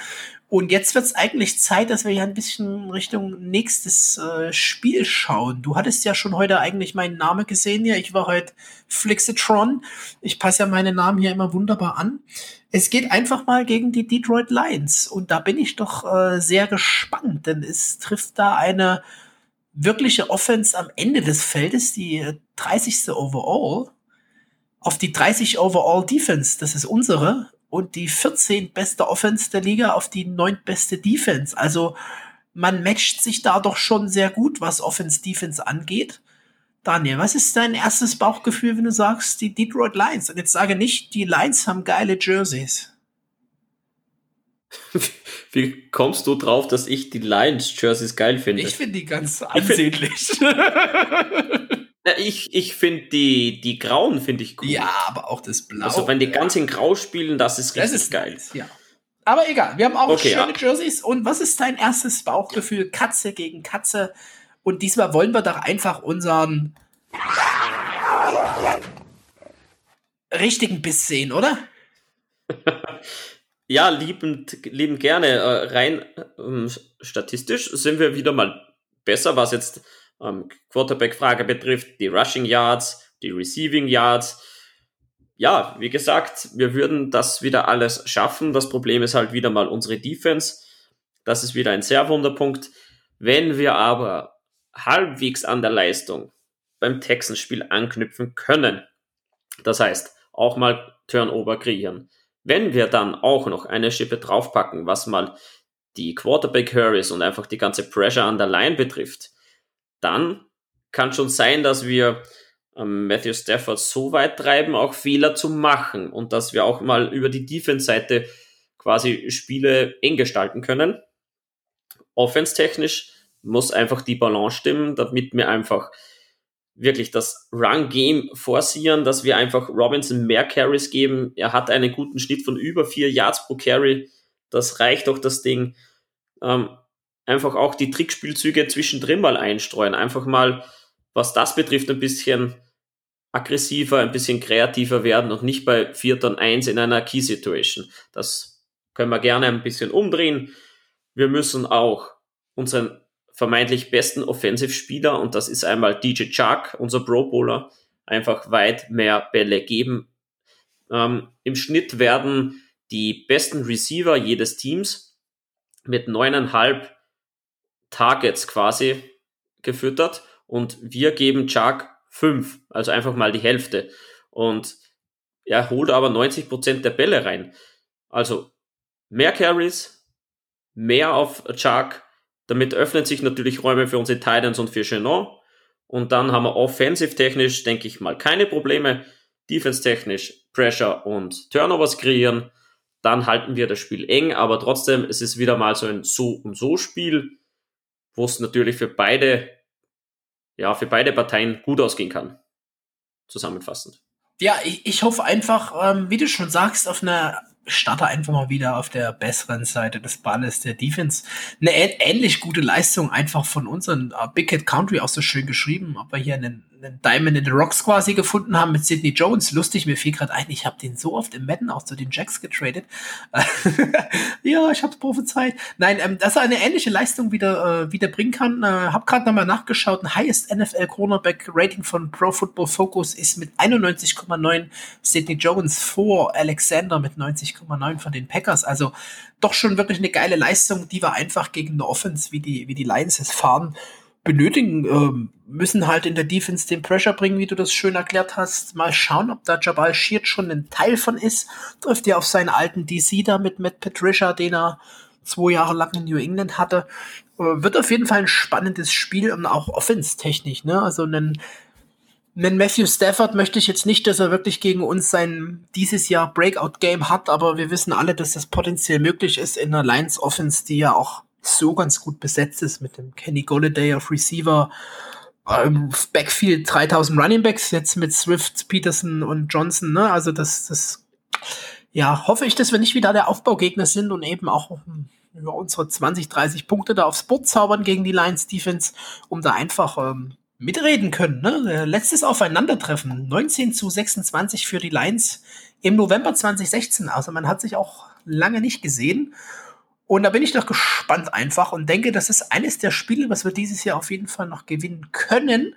Und jetzt wird es eigentlich Zeit, dass wir ja ein bisschen Richtung nächstes äh, Spiel schauen. Du hattest ja schon heute eigentlich meinen Namen gesehen. Ja, ich war heute Flixitron. Ich passe ja meine Namen hier immer wunderbar an. Es geht einfach mal gegen die Detroit Lions. Und da bin ich doch äh, sehr gespannt, denn es trifft da eine wirkliche Offense am Ende des Feldes, die 30. Äh, Overall, auf die 30 Overall Defense. Das ist unsere und die 14 beste Offense der Liga auf die 9 beste Defense. Also man matcht sich da doch schon sehr gut, was Offense-Defense angeht. Daniel, was ist dein erstes Bauchgefühl, wenn du sagst, die Detroit Lions? Und jetzt sage nicht, die Lions haben geile Jerseys. Wie kommst du drauf, dass ich die Lions Jerseys geil finde? Ich finde die ganz ansehnlich. ich ich finde die, die grauen finde ich cool. Ja, aber auch das Blau. Also wenn die ganz in grau spielen, das ist richtig das ist geil. Ja. Aber egal, wir haben auch okay, schöne ja. Jerseys. Und was ist dein erstes Bauchgefühl? Katze gegen Katze. Und diesmal wollen wir doch einfach unseren richtigen Biss sehen, oder? ja, liebend, liebend gerne. Äh, rein ähm, statistisch sind wir wieder mal besser, was jetzt ähm, Quarterback-Frage betrifft, die Rushing Yards, die Receiving Yards. Ja, wie gesagt, wir würden das wieder alles schaffen. Das Problem ist halt wieder mal unsere Defense. Das ist wieder ein sehr Wunderpunkt. Wenn wir aber halbwegs an der Leistung beim Texans-Spiel anknüpfen können, das heißt, auch mal Turnover kreieren. Wenn wir dann auch noch eine Schippe draufpacken, was mal die Quarterback Hurries und einfach die ganze Pressure an der Line betrifft, dann kann schon sein, dass wir ähm, Matthew Stafford so weit treiben, auch Fehler zu machen und dass wir auch mal über die Defense-Seite quasi Spiele eng gestalten können. Offense-technisch muss einfach die Balance stimmen, damit wir einfach wirklich das Run-Game forcieren, dass wir einfach Robinson mehr Carries geben. Er hat einen guten Schnitt von über vier Yards pro Carry. Das reicht doch das Ding. Ähm, einfach auch die Trickspielzüge zwischendrin mal einstreuen. Einfach mal, was das betrifft, ein bisschen aggressiver, ein bisschen kreativer werden und nicht bei Vierter und Eins in einer Key-Situation. Das können wir gerne ein bisschen umdrehen. Wir müssen auch unseren vermeintlich besten Offensive-Spieler und das ist einmal DJ Chuck, unser Pro Bowler, einfach weit mehr Bälle geben. Ähm, Im Schnitt werden die besten Receiver jedes Teams mit neuneinhalb Targets quasi gefüttert und wir geben Chuck fünf, also einfach mal die Hälfte. Und er holt aber 90 Prozent der Bälle rein. Also mehr Carries, mehr auf Chuck, damit öffnen sich natürlich Räume für unsere Titans und für Chenon. Und dann haben wir offensive-technisch, denke ich mal, keine Probleme. Defense-technisch Pressure und Turnovers kreieren. Dann halten wir das Spiel eng, aber trotzdem, es ist wieder mal so ein So- und So-Spiel wo es natürlich für beide, ja, für beide Parteien gut ausgehen kann. Zusammenfassend. Ja, ich, ich hoffe einfach, ähm, wie du schon sagst, auf einer starte einfach mal wieder auf der besseren Seite des Balles der Defense. Eine ähnlich gute Leistung einfach von unseren uh, Big Cat Country auch so schön geschrieben, wir hier einen einen Diamond in the Rocks quasi gefunden haben mit Sidney Jones. Lustig, mir fiel gerade ein, ich habe den so oft im Madden auch zu den Jacks getradet. ja, ich habe prophezeit. Nein, ähm, dass er eine ähnliche Leistung wieder, äh, wieder bringen kann. Äh, hab gerade nochmal nachgeschaut. Ein Highest NFL Cornerback Rating von Pro Football Focus ist mit 91,9 Sidney Jones vor Alexander mit 90,9 von den Packers. Also doch schon wirklich eine geile Leistung, die wir einfach gegen eine Offense wie die, wie die Lions es fahren benötigen, ähm, müssen halt in der Defense den Pressure bringen, wie du das schön erklärt hast. Mal schauen, ob da Jabal Sheard schon ein Teil von ist. Trifft ja auf seinen alten DC da mit Matt Patricia, den er zwei Jahre lang in New England hatte. Äh, wird auf jeden Fall ein spannendes Spiel und auch offense-technisch, ne? Also einen, einen Matthew Stafford möchte ich jetzt nicht, dass er wirklich gegen uns sein dieses Jahr Breakout-Game hat, aber wir wissen alle, dass das potenziell möglich ist in einer Lions Offense, die ja auch so ganz gut besetzt ist mit dem Kenny Golladay auf Receiver, ähm, Backfield 3000 Running Backs jetzt mit Swift, Peterson und Johnson, ne? Also das, das, ja, hoffe ich, dass wir nicht wieder der Aufbaugegner sind und eben auch über unsere 20, 30 Punkte da aufs Boot zaubern gegen die Lions Defense, um da einfach ähm, mitreden können. Ne? Letztes Aufeinandertreffen, 19 zu 26 für die Lions im November 2016. Also man hat sich auch lange nicht gesehen. Und da bin ich doch gespannt einfach und denke, das ist eines der Spiele, was wir dieses Jahr auf jeden Fall noch gewinnen können,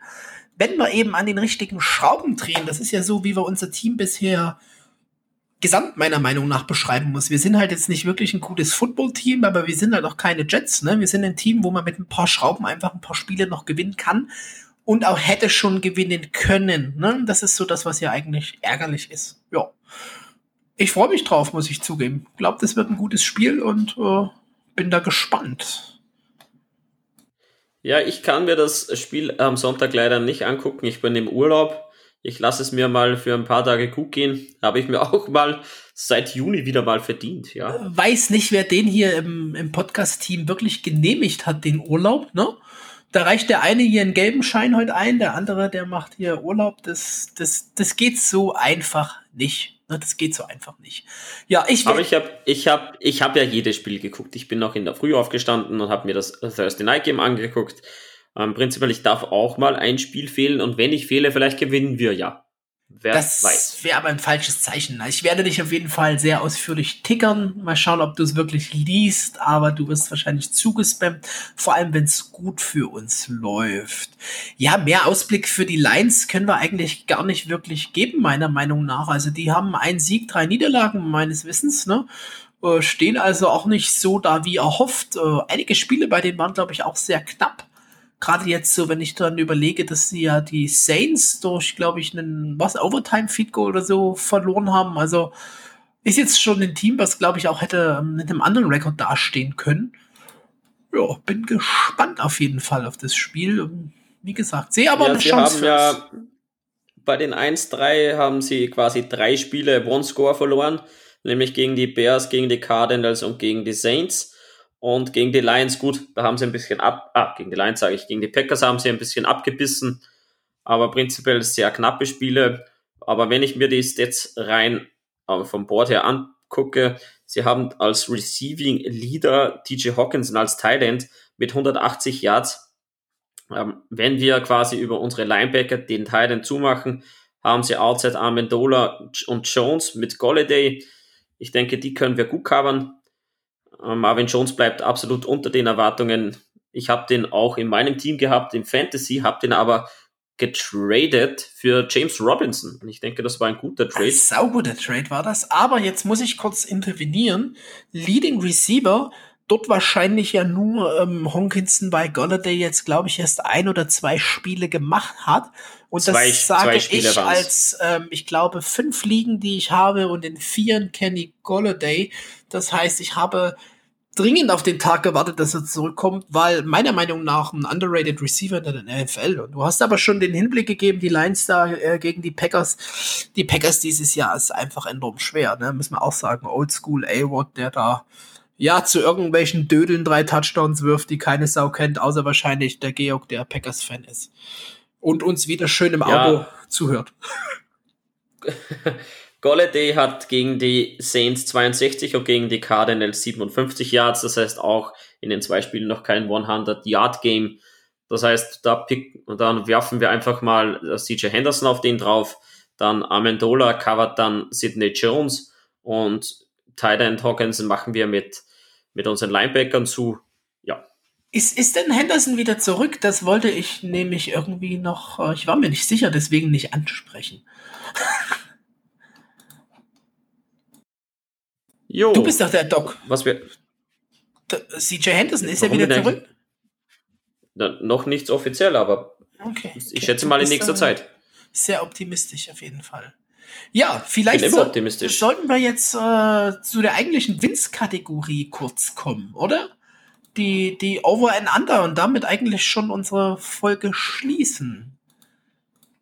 wenn wir eben an den richtigen Schrauben drehen. Das ist ja so, wie wir unser Team bisher gesamt meiner Meinung nach beschreiben muss. Wir sind halt jetzt nicht wirklich ein gutes Football-Team, aber wir sind halt auch keine Jets. Ne? Wir sind ein Team, wo man mit ein paar Schrauben einfach ein paar Spiele noch gewinnen kann und auch hätte schon gewinnen können. Ne? Das ist so das, was ja eigentlich ärgerlich ist. Ja ich freue mich drauf, muss ich zugeben. Glaubt, es wird ein gutes Spiel und äh, bin da gespannt. Ja, ich kann mir das Spiel am Sonntag leider nicht angucken. Ich bin im Urlaub. Ich lasse es mir mal für ein paar Tage gut gehen. Habe ich mir auch mal seit Juni wieder mal verdient, ja. Weiß nicht, wer den hier im, im Podcast-Team wirklich genehmigt hat, den Urlaub, ne? Da reicht der eine hier einen gelben Schein heute ein, der andere, der macht hier Urlaub. Das, das, das geht so einfach nicht. Das geht so einfach nicht. Ja, ich Aber ich habe ich hab, ich hab ja jedes Spiel geguckt. Ich bin noch in der Früh aufgestanden und habe mir das Thursday Night Game angeguckt. Ähm, prinzipiell, ich darf auch mal ein Spiel fehlen und wenn ich fehle, vielleicht gewinnen wir ja. Wer das wäre aber ein falsches Zeichen. Ich werde dich auf jeden Fall sehr ausführlich tickern. Mal schauen, ob du es wirklich liest, aber du wirst wahrscheinlich zugespammt, vor allem wenn es gut für uns läuft. Ja, mehr Ausblick für die Lions können wir eigentlich gar nicht wirklich geben, meiner Meinung nach. Also die haben einen Sieg, drei Niederlagen meines Wissens, ne? Äh, stehen also auch nicht so da wie erhofft. Äh, einige Spiele bei denen waren, glaube ich, auch sehr knapp gerade jetzt so, wenn ich dann überlege, dass sie ja die Saints durch, glaube ich, einen, was, Overtime-Feed Goal oder so verloren haben. Also ist jetzt schon ein Team, was, glaube ich, auch hätte mit einem anderen Rekord dastehen können. Ja, bin gespannt auf jeden Fall auf das Spiel. Wie gesagt, sehe aber ja, eine Chance für ja Bei den 1-3 haben sie quasi drei Spiele One-Score verloren, nämlich gegen die Bears, gegen die Cardinals und gegen die Saints. Und gegen die Lions, gut, da haben sie ein bisschen ab, ah, gegen die Lions sage ich, gegen die Packers haben sie ein bisschen abgebissen, aber prinzipiell sehr knappe Spiele. Aber wenn ich mir die Stats rein äh, vom Board her angucke, sie haben als Receiving Leader TJ Hawkinson als End mit 180 Yards. Ähm, wenn wir quasi über unsere Linebacker den End zumachen, haben sie outside Amendola und Jones mit Golladay. Ich denke, die können wir gut covern. Marvin Jones bleibt absolut unter den Erwartungen. Ich habe den auch in meinem Team gehabt, im Fantasy, habe den aber getradet für James Robinson. Und ich denke, das war ein guter Trade. Ein sauguter Trade war das. Aber jetzt muss ich kurz intervenieren. Leading Receiver, dort wahrscheinlich ja nur ähm, Honkinson bei Golladay jetzt, glaube ich, erst ein oder zwei Spiele gemacht hat. Und zwei, das sage ich als, ähm, ich glaube, fünf Ligen, die ich habe und in vieren Kenny Golladay. Das heißt, ich habe dringend auf den Tag gewartet, dass er zurückkommt, weil meiner Meinung nach ein underrated Receiver in der NFL. Und du hast aber schon den Hinblick gegeben, die Lions da äh, gegen die Packers. Die Packers dieses Jahr ist einfach enorm schwer, ne? Müssen wir auch sagen. Oldschool A-Watt, der da ja zu irgendwelchen Dödeln drei Touchdowns wirft, die keine Sau kennt, außer wahrscheinlich der Georg, der Packers-Fan ist. Und uns wieder schön im ja. Auto zuhört. Golladay hat gegen die Saints 62 und gegen die Cardinals 57 Yards. Das heißt auch in den zwei Spielen noch kein 100-Yard-Game. Das heißt, da pick, und dann werfen wir einfach mal äh, CJ Henderson auf den drauf. Dann Amendola covert dann Sidney Jones und Tyler Hawkinson machen wir mit, mit unseren Linebackern zu. Ja. Ist, ist denn Henderson wieder zurück? Das wollte ich nämlich irgendwie noch, äh, ich war mir nicht sicher, deswegen nicht ansprechen. Jo. Du bist doch der Doc. Was wir. CJ Henderson ist ja wieder zurück. Na, noch nichts offiziell, aber okay. ich okay. schätze mal in nächster Zeit. Sehr optimistisch auf jeden Fall. Ja, vielleicht so, sollten wir jetzt äh, zu der eigentlichen Wins-Kategorie kurz kommen, oder? Die, die Over and Under und damit eigentlich schon unsere Folge schließen.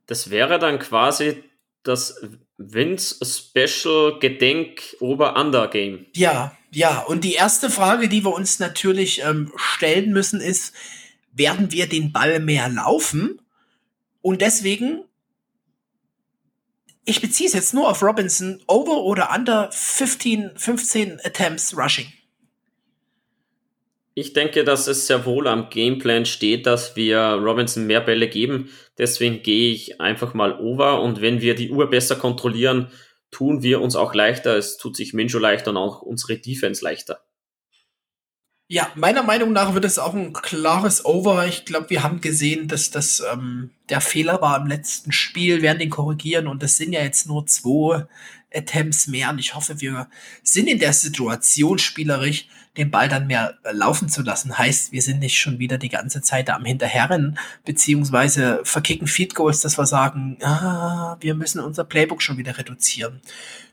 Das wäre dann quasi das Vince Special Gedenk Ober-Under Game. Ja, ja. Und die erste Frage, die wir uns natürlich ähm, stellen müssen, ist, werden wir den Ball mehr laufen? Und deswegen, ich beziehe es jetzt nur auf Robinson, over oder under 15, 15 Attempts Rushing. Ich denke, dass es sehr wohl am Gameplan steht, dass wir Robinson mehr Bälle geben. Deswegen gehe ich einfach mal over und wenn wir die Uhr besser kontrollieren, tun wir uns auch leichter. Es tut sich Minjo leichter und auch unsere Defense leichter. Ja, meiner Meinung nach wird es auch ein klares Over. Ich glaube, wir haben gesehen, dass das ähm, der Fehler war im letzten Spiel, werden den korrigieren und das sind ja jetzt nur zwei Attempts mehr und ich hoffe, wir sind in der Situation spielerisch, den Ball dann mehr laufen zu lassen. Heißt, wir sind nicht schon wieder die ganze Zeit am Hinterherren, beziehungsweise verkicken Feed Goals, dass wir sagen, ah, wir müssen unser Playbook schon wieder reduzieren.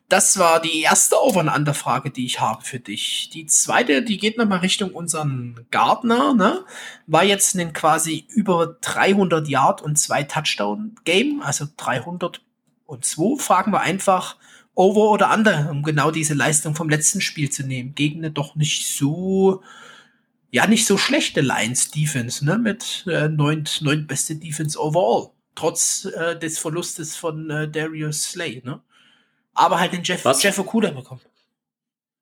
Das war die erste Over-and-Under-Frage, die ich habe für dich. Die zweite, die geht nochmal Richtung unseren Gardner, ne? War jetzt ein quasi über 300 Yard und zwei Touchdown Game, also 300 und zwei. Fragen wir einfach, Over oder Under, um genau diese Leistung vom letzten Spiel zu nehmen. Gegen eine doch nicht so, ja, nicht so schlechte Lions Defense, ne, mit äh, neunt, neunt beste Defense overall. Trotz äh, des Verlustes von äh, Darius Slay, ne? Aber halt den Jeff, Was? Jeff Okuda bekommen.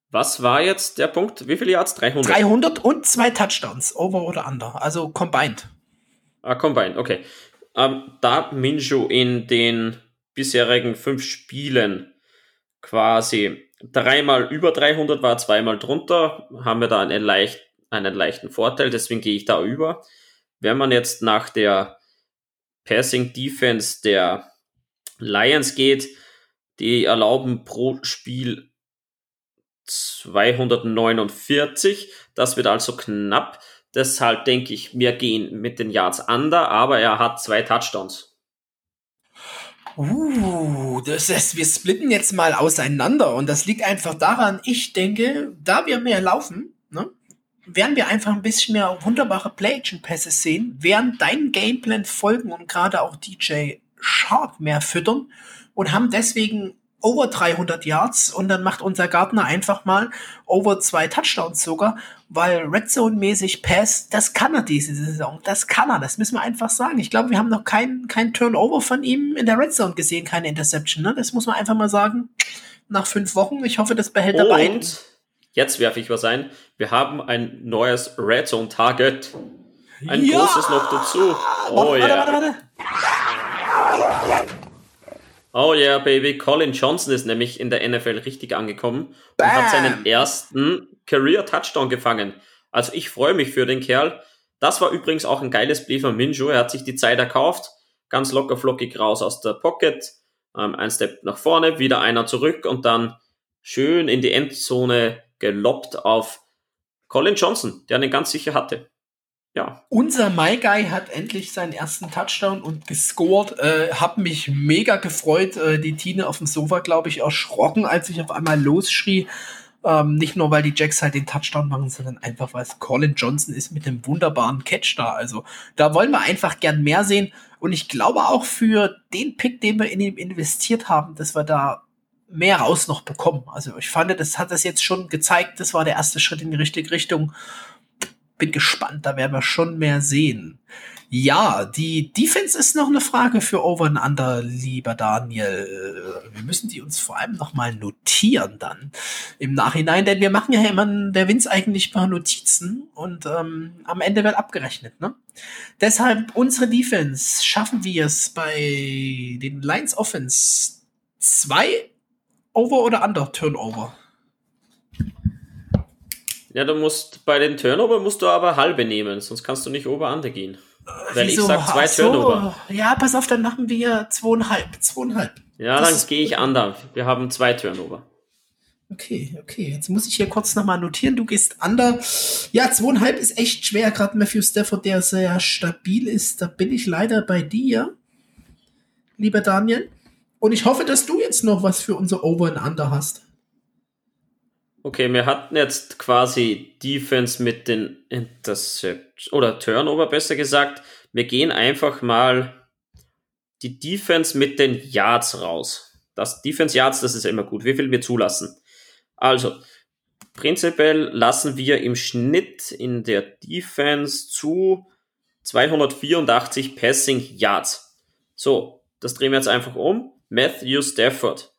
Was war jetzt der Punkt? Wie viele Yards? 300? 300 und zwei Touchdowns, over oder under, also combined. Ah, combined, okay. Ähm, da Minju in den bisherigen fünf Spielen quasi dreimal über 300 war, zweimal drunter, haben wir da einen, leicht, einen leichten Vorteil, deswegen gehe ich da über. Wenn man jetzt nach der Passing Defense der Lions geht, die erlauben pro Spiel 249, das wird also knapp. Deshalb denke ich, wir gehen mit den Yards under, aber er hat zwei Touchdowns. Uh, das heißt, wir splitten jetzt mal auseinander und das liegt einfach daran, ich denke, da wir mehr laufen, ne, werden wir einfach ein bisschen mehr wunderbare Play-Action-Pässe sehen, werden deinen Gameplan folgen und gerade auch DJ Sharp mehr füttern und haben deswegen over 300 Yards und dann macht unser Gardner einfach mal over zwei Touchdowns sogar, weil Red Zone mäßig Pass, das kann er diese Saison, das kann er, das müssen wir einfach sagen. Ich glaube, wir haben noch kein, kein Turnover von ihm in der Red Zone gesehen, keine Interception, ne? Das muss man einfach mal sagen. Nach fünf Wochen, ich hoffe, das behält er bei. Und jetzt werfe ich was ein. Wir haben ein neues Red Zone Target. Ein ja! großes noch dazu. Oh warte, yeah. warte, warte, warte. Oh yeah, Baby. Colin Johnson ist nämlich in der NFL richtig angekommen Bam. und hat seinen ersten Career-Touchdown gefangen. Also ich freue mich für den Kerl. Das war übrigens auch ein geiles Play von Minjo. Er hat sich die Zeit erkauft, ganz locker flockig raus aus der Pocket, ähm, ein Step nach vorne, wieder einer zurück und dann schön in die Endzone geloppt auf Colin Johnson, der einen ganz sicher hatte ja. Unser My Guy hat endlich seinen ersten Touchdown und gescored. Äh, hab mich mega gefreut. Äh, die Tine auf dem Sofa, glaube ich, erschrocken, als ich auf einmal losschrie. Ähm, nicht nur, weil die Jacks halt den Touchdown machen, sondern einfach, weil es Colin Johnson ist mit dem wunderbaren Catch da. Also da wollen wir einfach gern mehr sehen. Und ich glaube auch für den Pick, den wir in ihm investiert haben, dass wir da mehr raus noch bekommen. Also ich fand, das hat das jetzt schon gezeigt. Das war der erste Schritt in die richtige Richtung bin gespannt, da werden wir schon mehr sehen. Ja, die Defense ist noch eine Frage für Over and Under, lieber Daniel. Wir müssen die uns vor allem noch mal notieren dann im Nachhinein, denn wir machen ja immer der Vince eigentlich paar Notizen und ähm, am Ende wird abgerechnet. Ne? Deshalb unsere Defense schaffen wir es bei den Lions Offense zwei Over oder Under Turnover. Ja, du musst bei den Turnover musst du aber halbe nehmen, sonst kannst du nicht Ober-Under gehen. Weil Wieso? ich sag zwei so. Turnover. Ja, pass auf, dann machen wir zweieinhalb. Zweieinhalb. Ja, das dann gehe ich under. Wir haben zwei Turnover. Okay, okay. Jetzt muss ich hier kurz nochmal notieren. Du gehst under. Ja, zweieinhalb ist echt schwer, gerade Matthew Stafford, der sehr stabil ist. Da bin ich leider bei dir, lieber Daniel. Und ich hoffe, dass du jetzt noch was für unser Over und Under hast. Okay, wir hatten jetzt quasi Defense mit den Interceptions oder Turnover besser gesagt. Wir gehen einfach mal die Defense mit den Yards raus. Das Defense Yards, das ist immer gut. Wie viel wir zulassen? Also, prinzipiell lassen wir im Schnitt in der Defense zu 284 Passing Yards. So, das drehen wir jetzt einfach um. Matthew Stafford.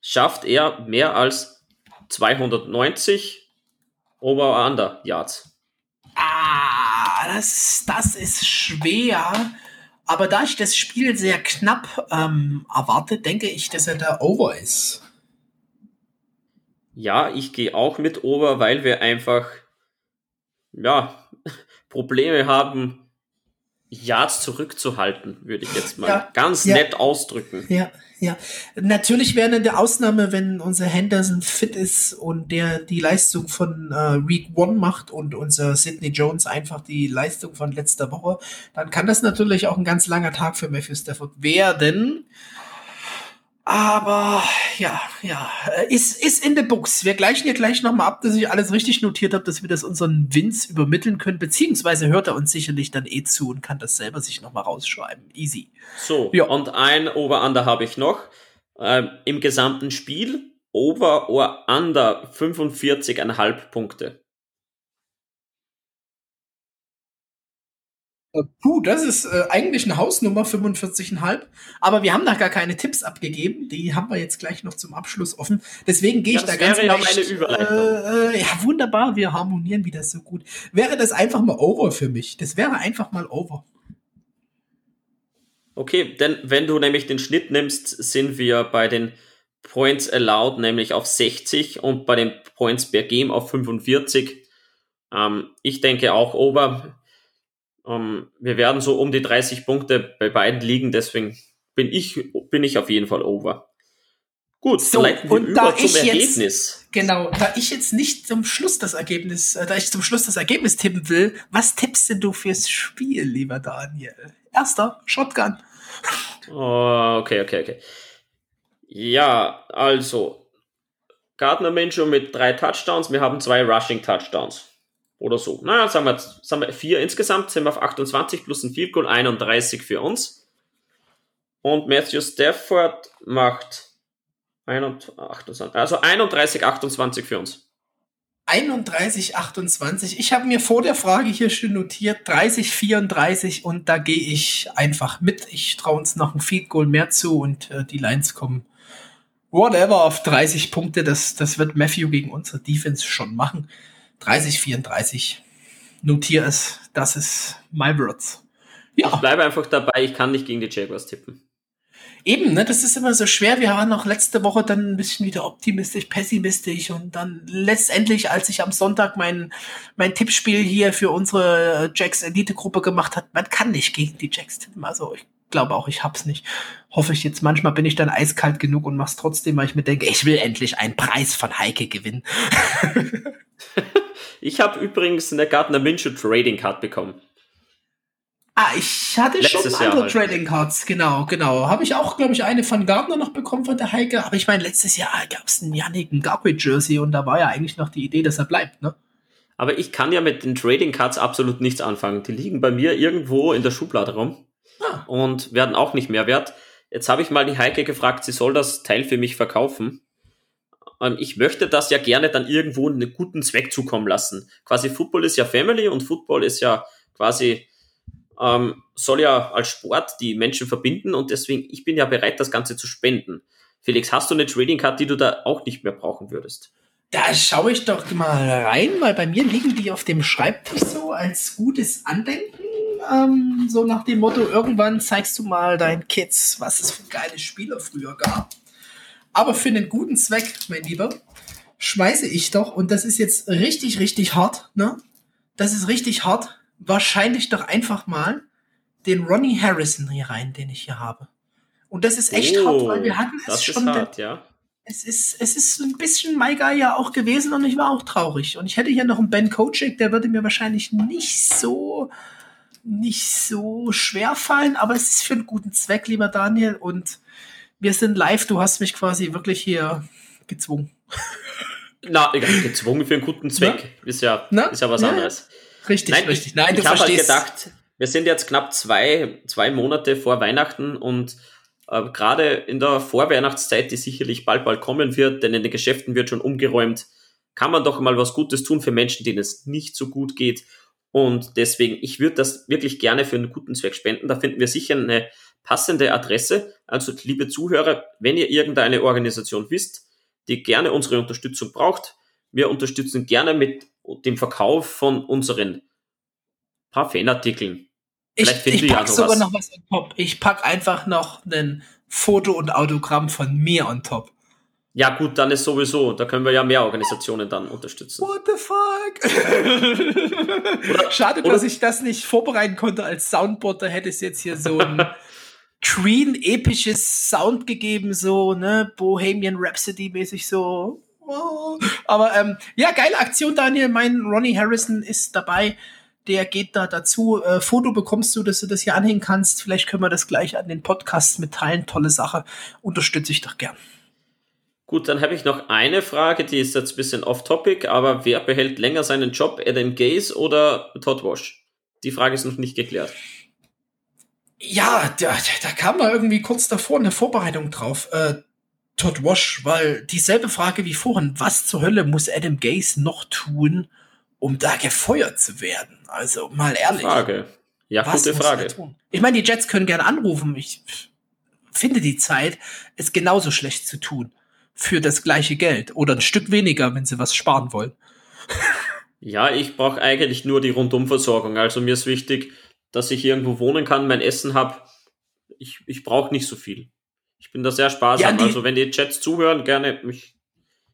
Schafft er mehr als 290 Over-Under Yards. Ah, das, das ist schwer. Aber da ich das Spiel sehr knapp ähm, erwarte, denke ich, dass er da Over ist. Ja, ich gehe auch mit Over, weil wir einfach ja Probleme haben, Yards zurückzuhalten, würde ich jetzt mal ja, ganz ja, nett ausdrücken. Ja, ja. Natürlich wäre eine Ausnahme, wenn unser Henderson fit ist und der die Leistung von äh, Week One macht und unser Sidney Jones einfach die Leistung von letzter Woche, dann kann das natürlich auch ein ganz langer Tag für Matthew Stafford werden. Aber ja, ja, äh, ist, ist in der Books. Wir gleichen hier gleich nochmal ab, dass ich alles richtig notiert habe, dass wir das unseren Vince übermitteln können, beziehungsweise hört er uns sicherlich dann eh zu und kann das selber sich nochmal rausschreiben. Easy. So, ja. und ein Over-Under habe ich noch. Ähm, Im gesamten Spiel Over or Under 45,5 Punkte. Äh, puh, das ist äh, eigentlich eine Hausnummer, 45,5. Aber wir haben da gar keine Tipps abgegeben. Die haben wir jetzt gleich noch zum Abschluss offen. Deswegen gehe ich ja, da ganz wäre leicht, eine Überleitung. Äh, äh, ja, wunderbar. Wir harmonieren wieder so gut. Wäre das einfach mal over für mich? Das wäre einfach mal over. Okay, denn wenn du nämlich den Schnitt nimmst, sind wir bei den Points allowed nämlich auf 60 und bei den Points per Game auf 45. Ähm, ich denke auch over ähm, wir werden so um die 30 Punkte bei beiden liegen, deswegen bin ich, bin ich auf jeden Fall over. Gut, so, und über zum Ergebnis. Jetzt, genau, da ich jetzt nicht zum Schluss das Ergebnis, äh, da ich zum Schluss das Ergebnis tippen will, was tippst du fürs Spiel, lieber Daniel? Erster, Shotgun. Oh, okay, okay, okay. Ja, also, Gardner Minshew mit drei Touchdowns, wir haben zwei Rushing Touchdowns. Oder so. Naja, sagen wir, sagen wir vier insgesamt, sind wir auf 28 plus ein Field Goal, 31 für uns. Und Matthew Stafford macht 21, also 31, 28 für uns. 31, 28. Ich habe mir vor der Frage hier schon notiert 30, 34 und da gehe ich einfach mit. Ich traue uns noch ein Field Goal mehr zu und äh, die Lines kommen whatever auf 30 Punkte. Das, das wird Matthew gegen unsere Defense schon machen. 30, 34. Notiere es. Das ist my words. Ja. Ich bleibe einfach dabei, ich kann nicht gegen die Jaguars tippen. Eben, ne, das ist immer so schwer. Wir waren auch letzte Woche dann ein bisschen wieder optimistisch, pessimistisch und dann letztendlich, als ich am Sonntag mein, mein Tippspiel hier für unsere Jacks Elite Gruppe gemacht hat, man kann nicht gegen die Jacks tippen. Also ich glaube auch, ich hab's nicht. Hoffe ich jetzt. Manchmal bin ich dann eiskalt genug und mach's trotzdem, weil ich mir denke, ich will endlich einen Preis von Heike gewinnen. Ich habe übrigens eine Gardner Minshew Trading Card bekommen. Ah, ich hatte Letztes schon andere halt. Trading Cards, genau, genau. Habe ich auch, glaube ich, eine von Gardner noch bekommen von der Heike. Aber ich meine, letztes Jahr gab es einen Yannick Garquay Jersey und da war ja eigentlich noch die Idee, dass er bleibt, ne? Aber ich kann ja mit den Trading Cards absolut nichts anfangen. Die liegen bei mir irgendwo in der Schublade rum ah. und werden auch nicht mehr wert. Jetzt habe ich mal die Heike gefragt, sie soll das Teil für mich verkaufen. Ähm, ich möchte das ja gerne dann irgendwo einen guten Zweck zukommen lassen. Quasi Football ist ja Family und Football ist ja quasi, ähm, soll ja als Sport die Menschen verbinden und deswegen, ich bin ja bereit, das Ganze zu spenden. Felix, hast du eine Trading Card, die du da auch nicht mehr brauchen würdest? Da schaue ich doch mal rein, weil bei mir liegen die auf dem Schreibtisch so als gutes Andenken. Ähm, so nach dem Motto, irgendwann zeigst du mal deinen Kids, was es für geile Spieler früher gab. Aber für einen guten Zweck, mein Lieber, schmeiße ich doch, und das ist jetzt richtig, richtig hart, ne? Das ist richtig hart. Wahrscheinlich doch einfach mal den Ronnie Harrison hier rein, den ich hier habe. Und das ist echt oh, hart, weil wir hatten es schon. Hart, ja. Es ist, es ist ein bisschen My Guy ja auch gewesen und ich war auch traurig. Und ich hätte hier noch einen Ben Kochek, der würde mir wahrscheinlich nicht so, nicht so schwer fallen, aber es ist für einen guten Zweck, lieber Daniel. Und wir sind live, du hast mich quasi wirklich hier gezwungen. Na, gezwungen für einen guten Zweck. Na? Ist ja, Na? ist ja was anderes. Richtig, Nein, richtig. Nein, ich, ich habe halt gedacht, wir sind jetzt knapp zwei, zwei Monate vor Weihnachten und äh, gerade in der Vorweihnachtszeit, die sicherlich bald bald kommen wird, denn in den Geschäften wird schon umgeräumt, kann man doch mal was Gutes tun für Menschen, denen es nicht so gut geht. Und deswegen, ich würde das wirklich gerne für einen guten Zweck spenden. Da finden wir sicher eine passende Adresse. Also, liebe Zuhörer, wenn ihr irgendeine Organisation wisst, die gerne unsere Unterstützung braucht, wir unterstützen gerne mit dem Verkauf von unseren paar Fanartikeln. Ich, ich pack ja sogar was. noch was on top. Ich pack einfach noch ein Foto und Autogramm von mir on top. Ja, gut, dann ist sowieso, da können wir ja mehr Organisationen dann unterstützen. What the fuck? oder, Schade, oder, dass ich das nicht vorbereiten konnte als Soundboard, da hätte es jetzt hier so ein Queen episches Sound gegeben, so, ne, Bohemian Rhapsody mäßig so. Aber ähm, ja, geile Aktion, Daniel. Mein Ronnie Harrison ist dabei. Der geht da dazu. Äh, Foto bekommst du, dass du das hier anhängen kannst. Vielleicht können wir das gleich an den Podcast mitteilen. Tolle Sache. Unterstütze ich doch gern. Gut, dann habe ich noch eine Frage, die ist jetzt ein bisschen off-topic, aber wer behält länger seinen Job, Adam Gaze oder Todd Wash? Die Frage ist noch nicht geklärt. Ja, da, da kam mal irgendwie kurz davor eine Vorbereitung drauf. Äh, Todd Wash, weil dieselbe Frage wie vorhin, was zur Hölle muss Adam Gaze noch tun, um da gefeuert zu werden? Also mal ehrlich. Frage. Ja, was gute Frage. Ich meine, die Jets können gerne anrufen. Ich finde die Zeit, es genauso schlecht zu tun für das gleiche Geld oder ein Stück weniger, wenn sie was sparen wollen. Ja, ich brauche eigentlich nur die Rundumversorgung. Also mir ist wichtig, dass ich irgendwo wohnen kann, mein Essen habe. Ich, ich brauche nicht so viel. Ich bin da sehr sparsam. Ja, also wenn die Chats zuhören, gerne mich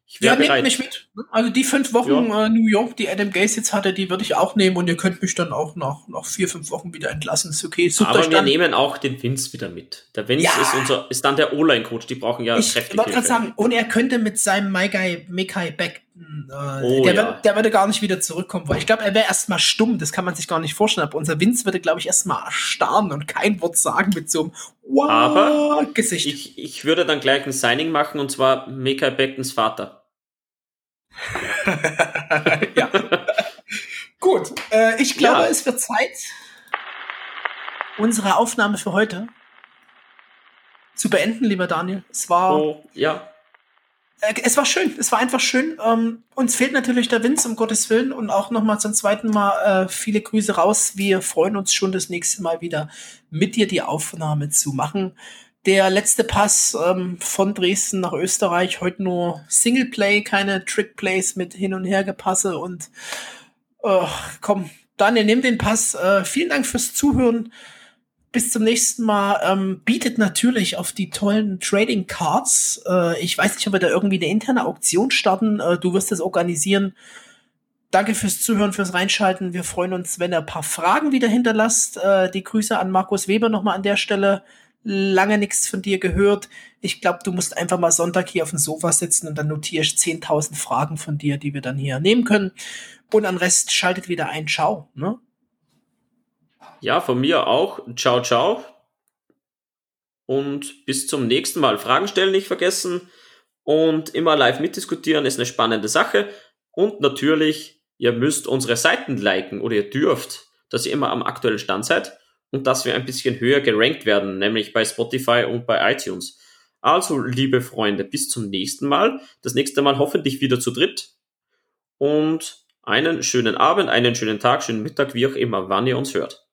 ich ja, bereit. mich mit. Also die fünf Wochen ja. äh, New York, die Adam Gaze jetzt hatte, die würde ich auch nehmen und ihr könnt mich dann auch nach, nach vier, fünf Wochen wieder entlassen. Ist okay. Sucht Aber wir nehmen auch den Vince wieder mit. Der Vince ja. ist unser, ist dann der O-Line-Coach. Die brauchen ja ich wollte gerade sagen, und er könnte mit seinem Guy Mekai Beck äh, oh, der, ja. der würde gar nicht wieder zurückkommen, weil ich glaube, er wäre erstmal stumm, das kann man sich gar nicht vorstellen. Aber unser Vince würde, glaube ich, erstmal erstarren und kein Wort sagen mit so einem wow Aber Gesicht. Ich, ich würde dann gleich ein Signing machen und zwar Mekai Beckens Vater. ja. Gut, äh, ich glaube, ja. es wird Zeit, unsere Aufnahme für heute zu beenden, lieber Daniel. Es war. Oh, ja. Äh, es war schön, es war einfach schön. Ähm, uns fehlt natürlich der Vince, um Gottes Willen, und auch nochmal zum zweiten Mal äh, viele Grüße raus. Wir freuen uns schon das nächste Mal wieder mit dir die Aufnahme zu machen der letzte Pass ähm, von Dresden nach Österreich heute nur Singleplay, keine Trickplays mit hin und her gepasse und äh, komm, Daniel, nimm den Pass. Äh, vielen Dank fürs Zuhören. Bis zum nächsten Mal. Ähm, bietet natürlich auf die tollen Trading Cards. Äh, ich weiß nicht, ob wir da irgendwie eine interne Auktion starten. Äh, du wirst das organisieren. Danke fürs Zuhören, fürs Reinschalten. Wir freuen uns, wenn ihr ein paar Fragen wieder hinterlasst. Äh, die Grüße an Markus Weber nochmal an der Stelle lange nichts von dir gehört. Ich glaube, du musst einfach mal Sonntag hier auf dem Sofa sitzen und dann notiere ich 10.000 Fragen von dir, die wir dann hier nehmen können. Und an Rest schaltet wieder ein. Ciao. Ne? Ja, von mir auch. Ciao, ciao. Und bis zum nächsten Mal. Fragen stellen nicht vergessen. Und immer live mitdiskutieren ist eine spannende Sache. Und natürlich, ihr müsst unsere Seiten liken oder ihr dürft, dass ihr immer am aktuellen Stand seid und dass wir ein bisschen höher gerankt werden, nämlich bei Spotify und bei iTunes. Also, liebe Freunde, bis zum nächsten Mal. Das nächste Mal hoffentlich wieder zu dritt. Und einen schönen Abend, einen schönen Tag, schönen Mittag, wie auch immer, wann ihr uns hört.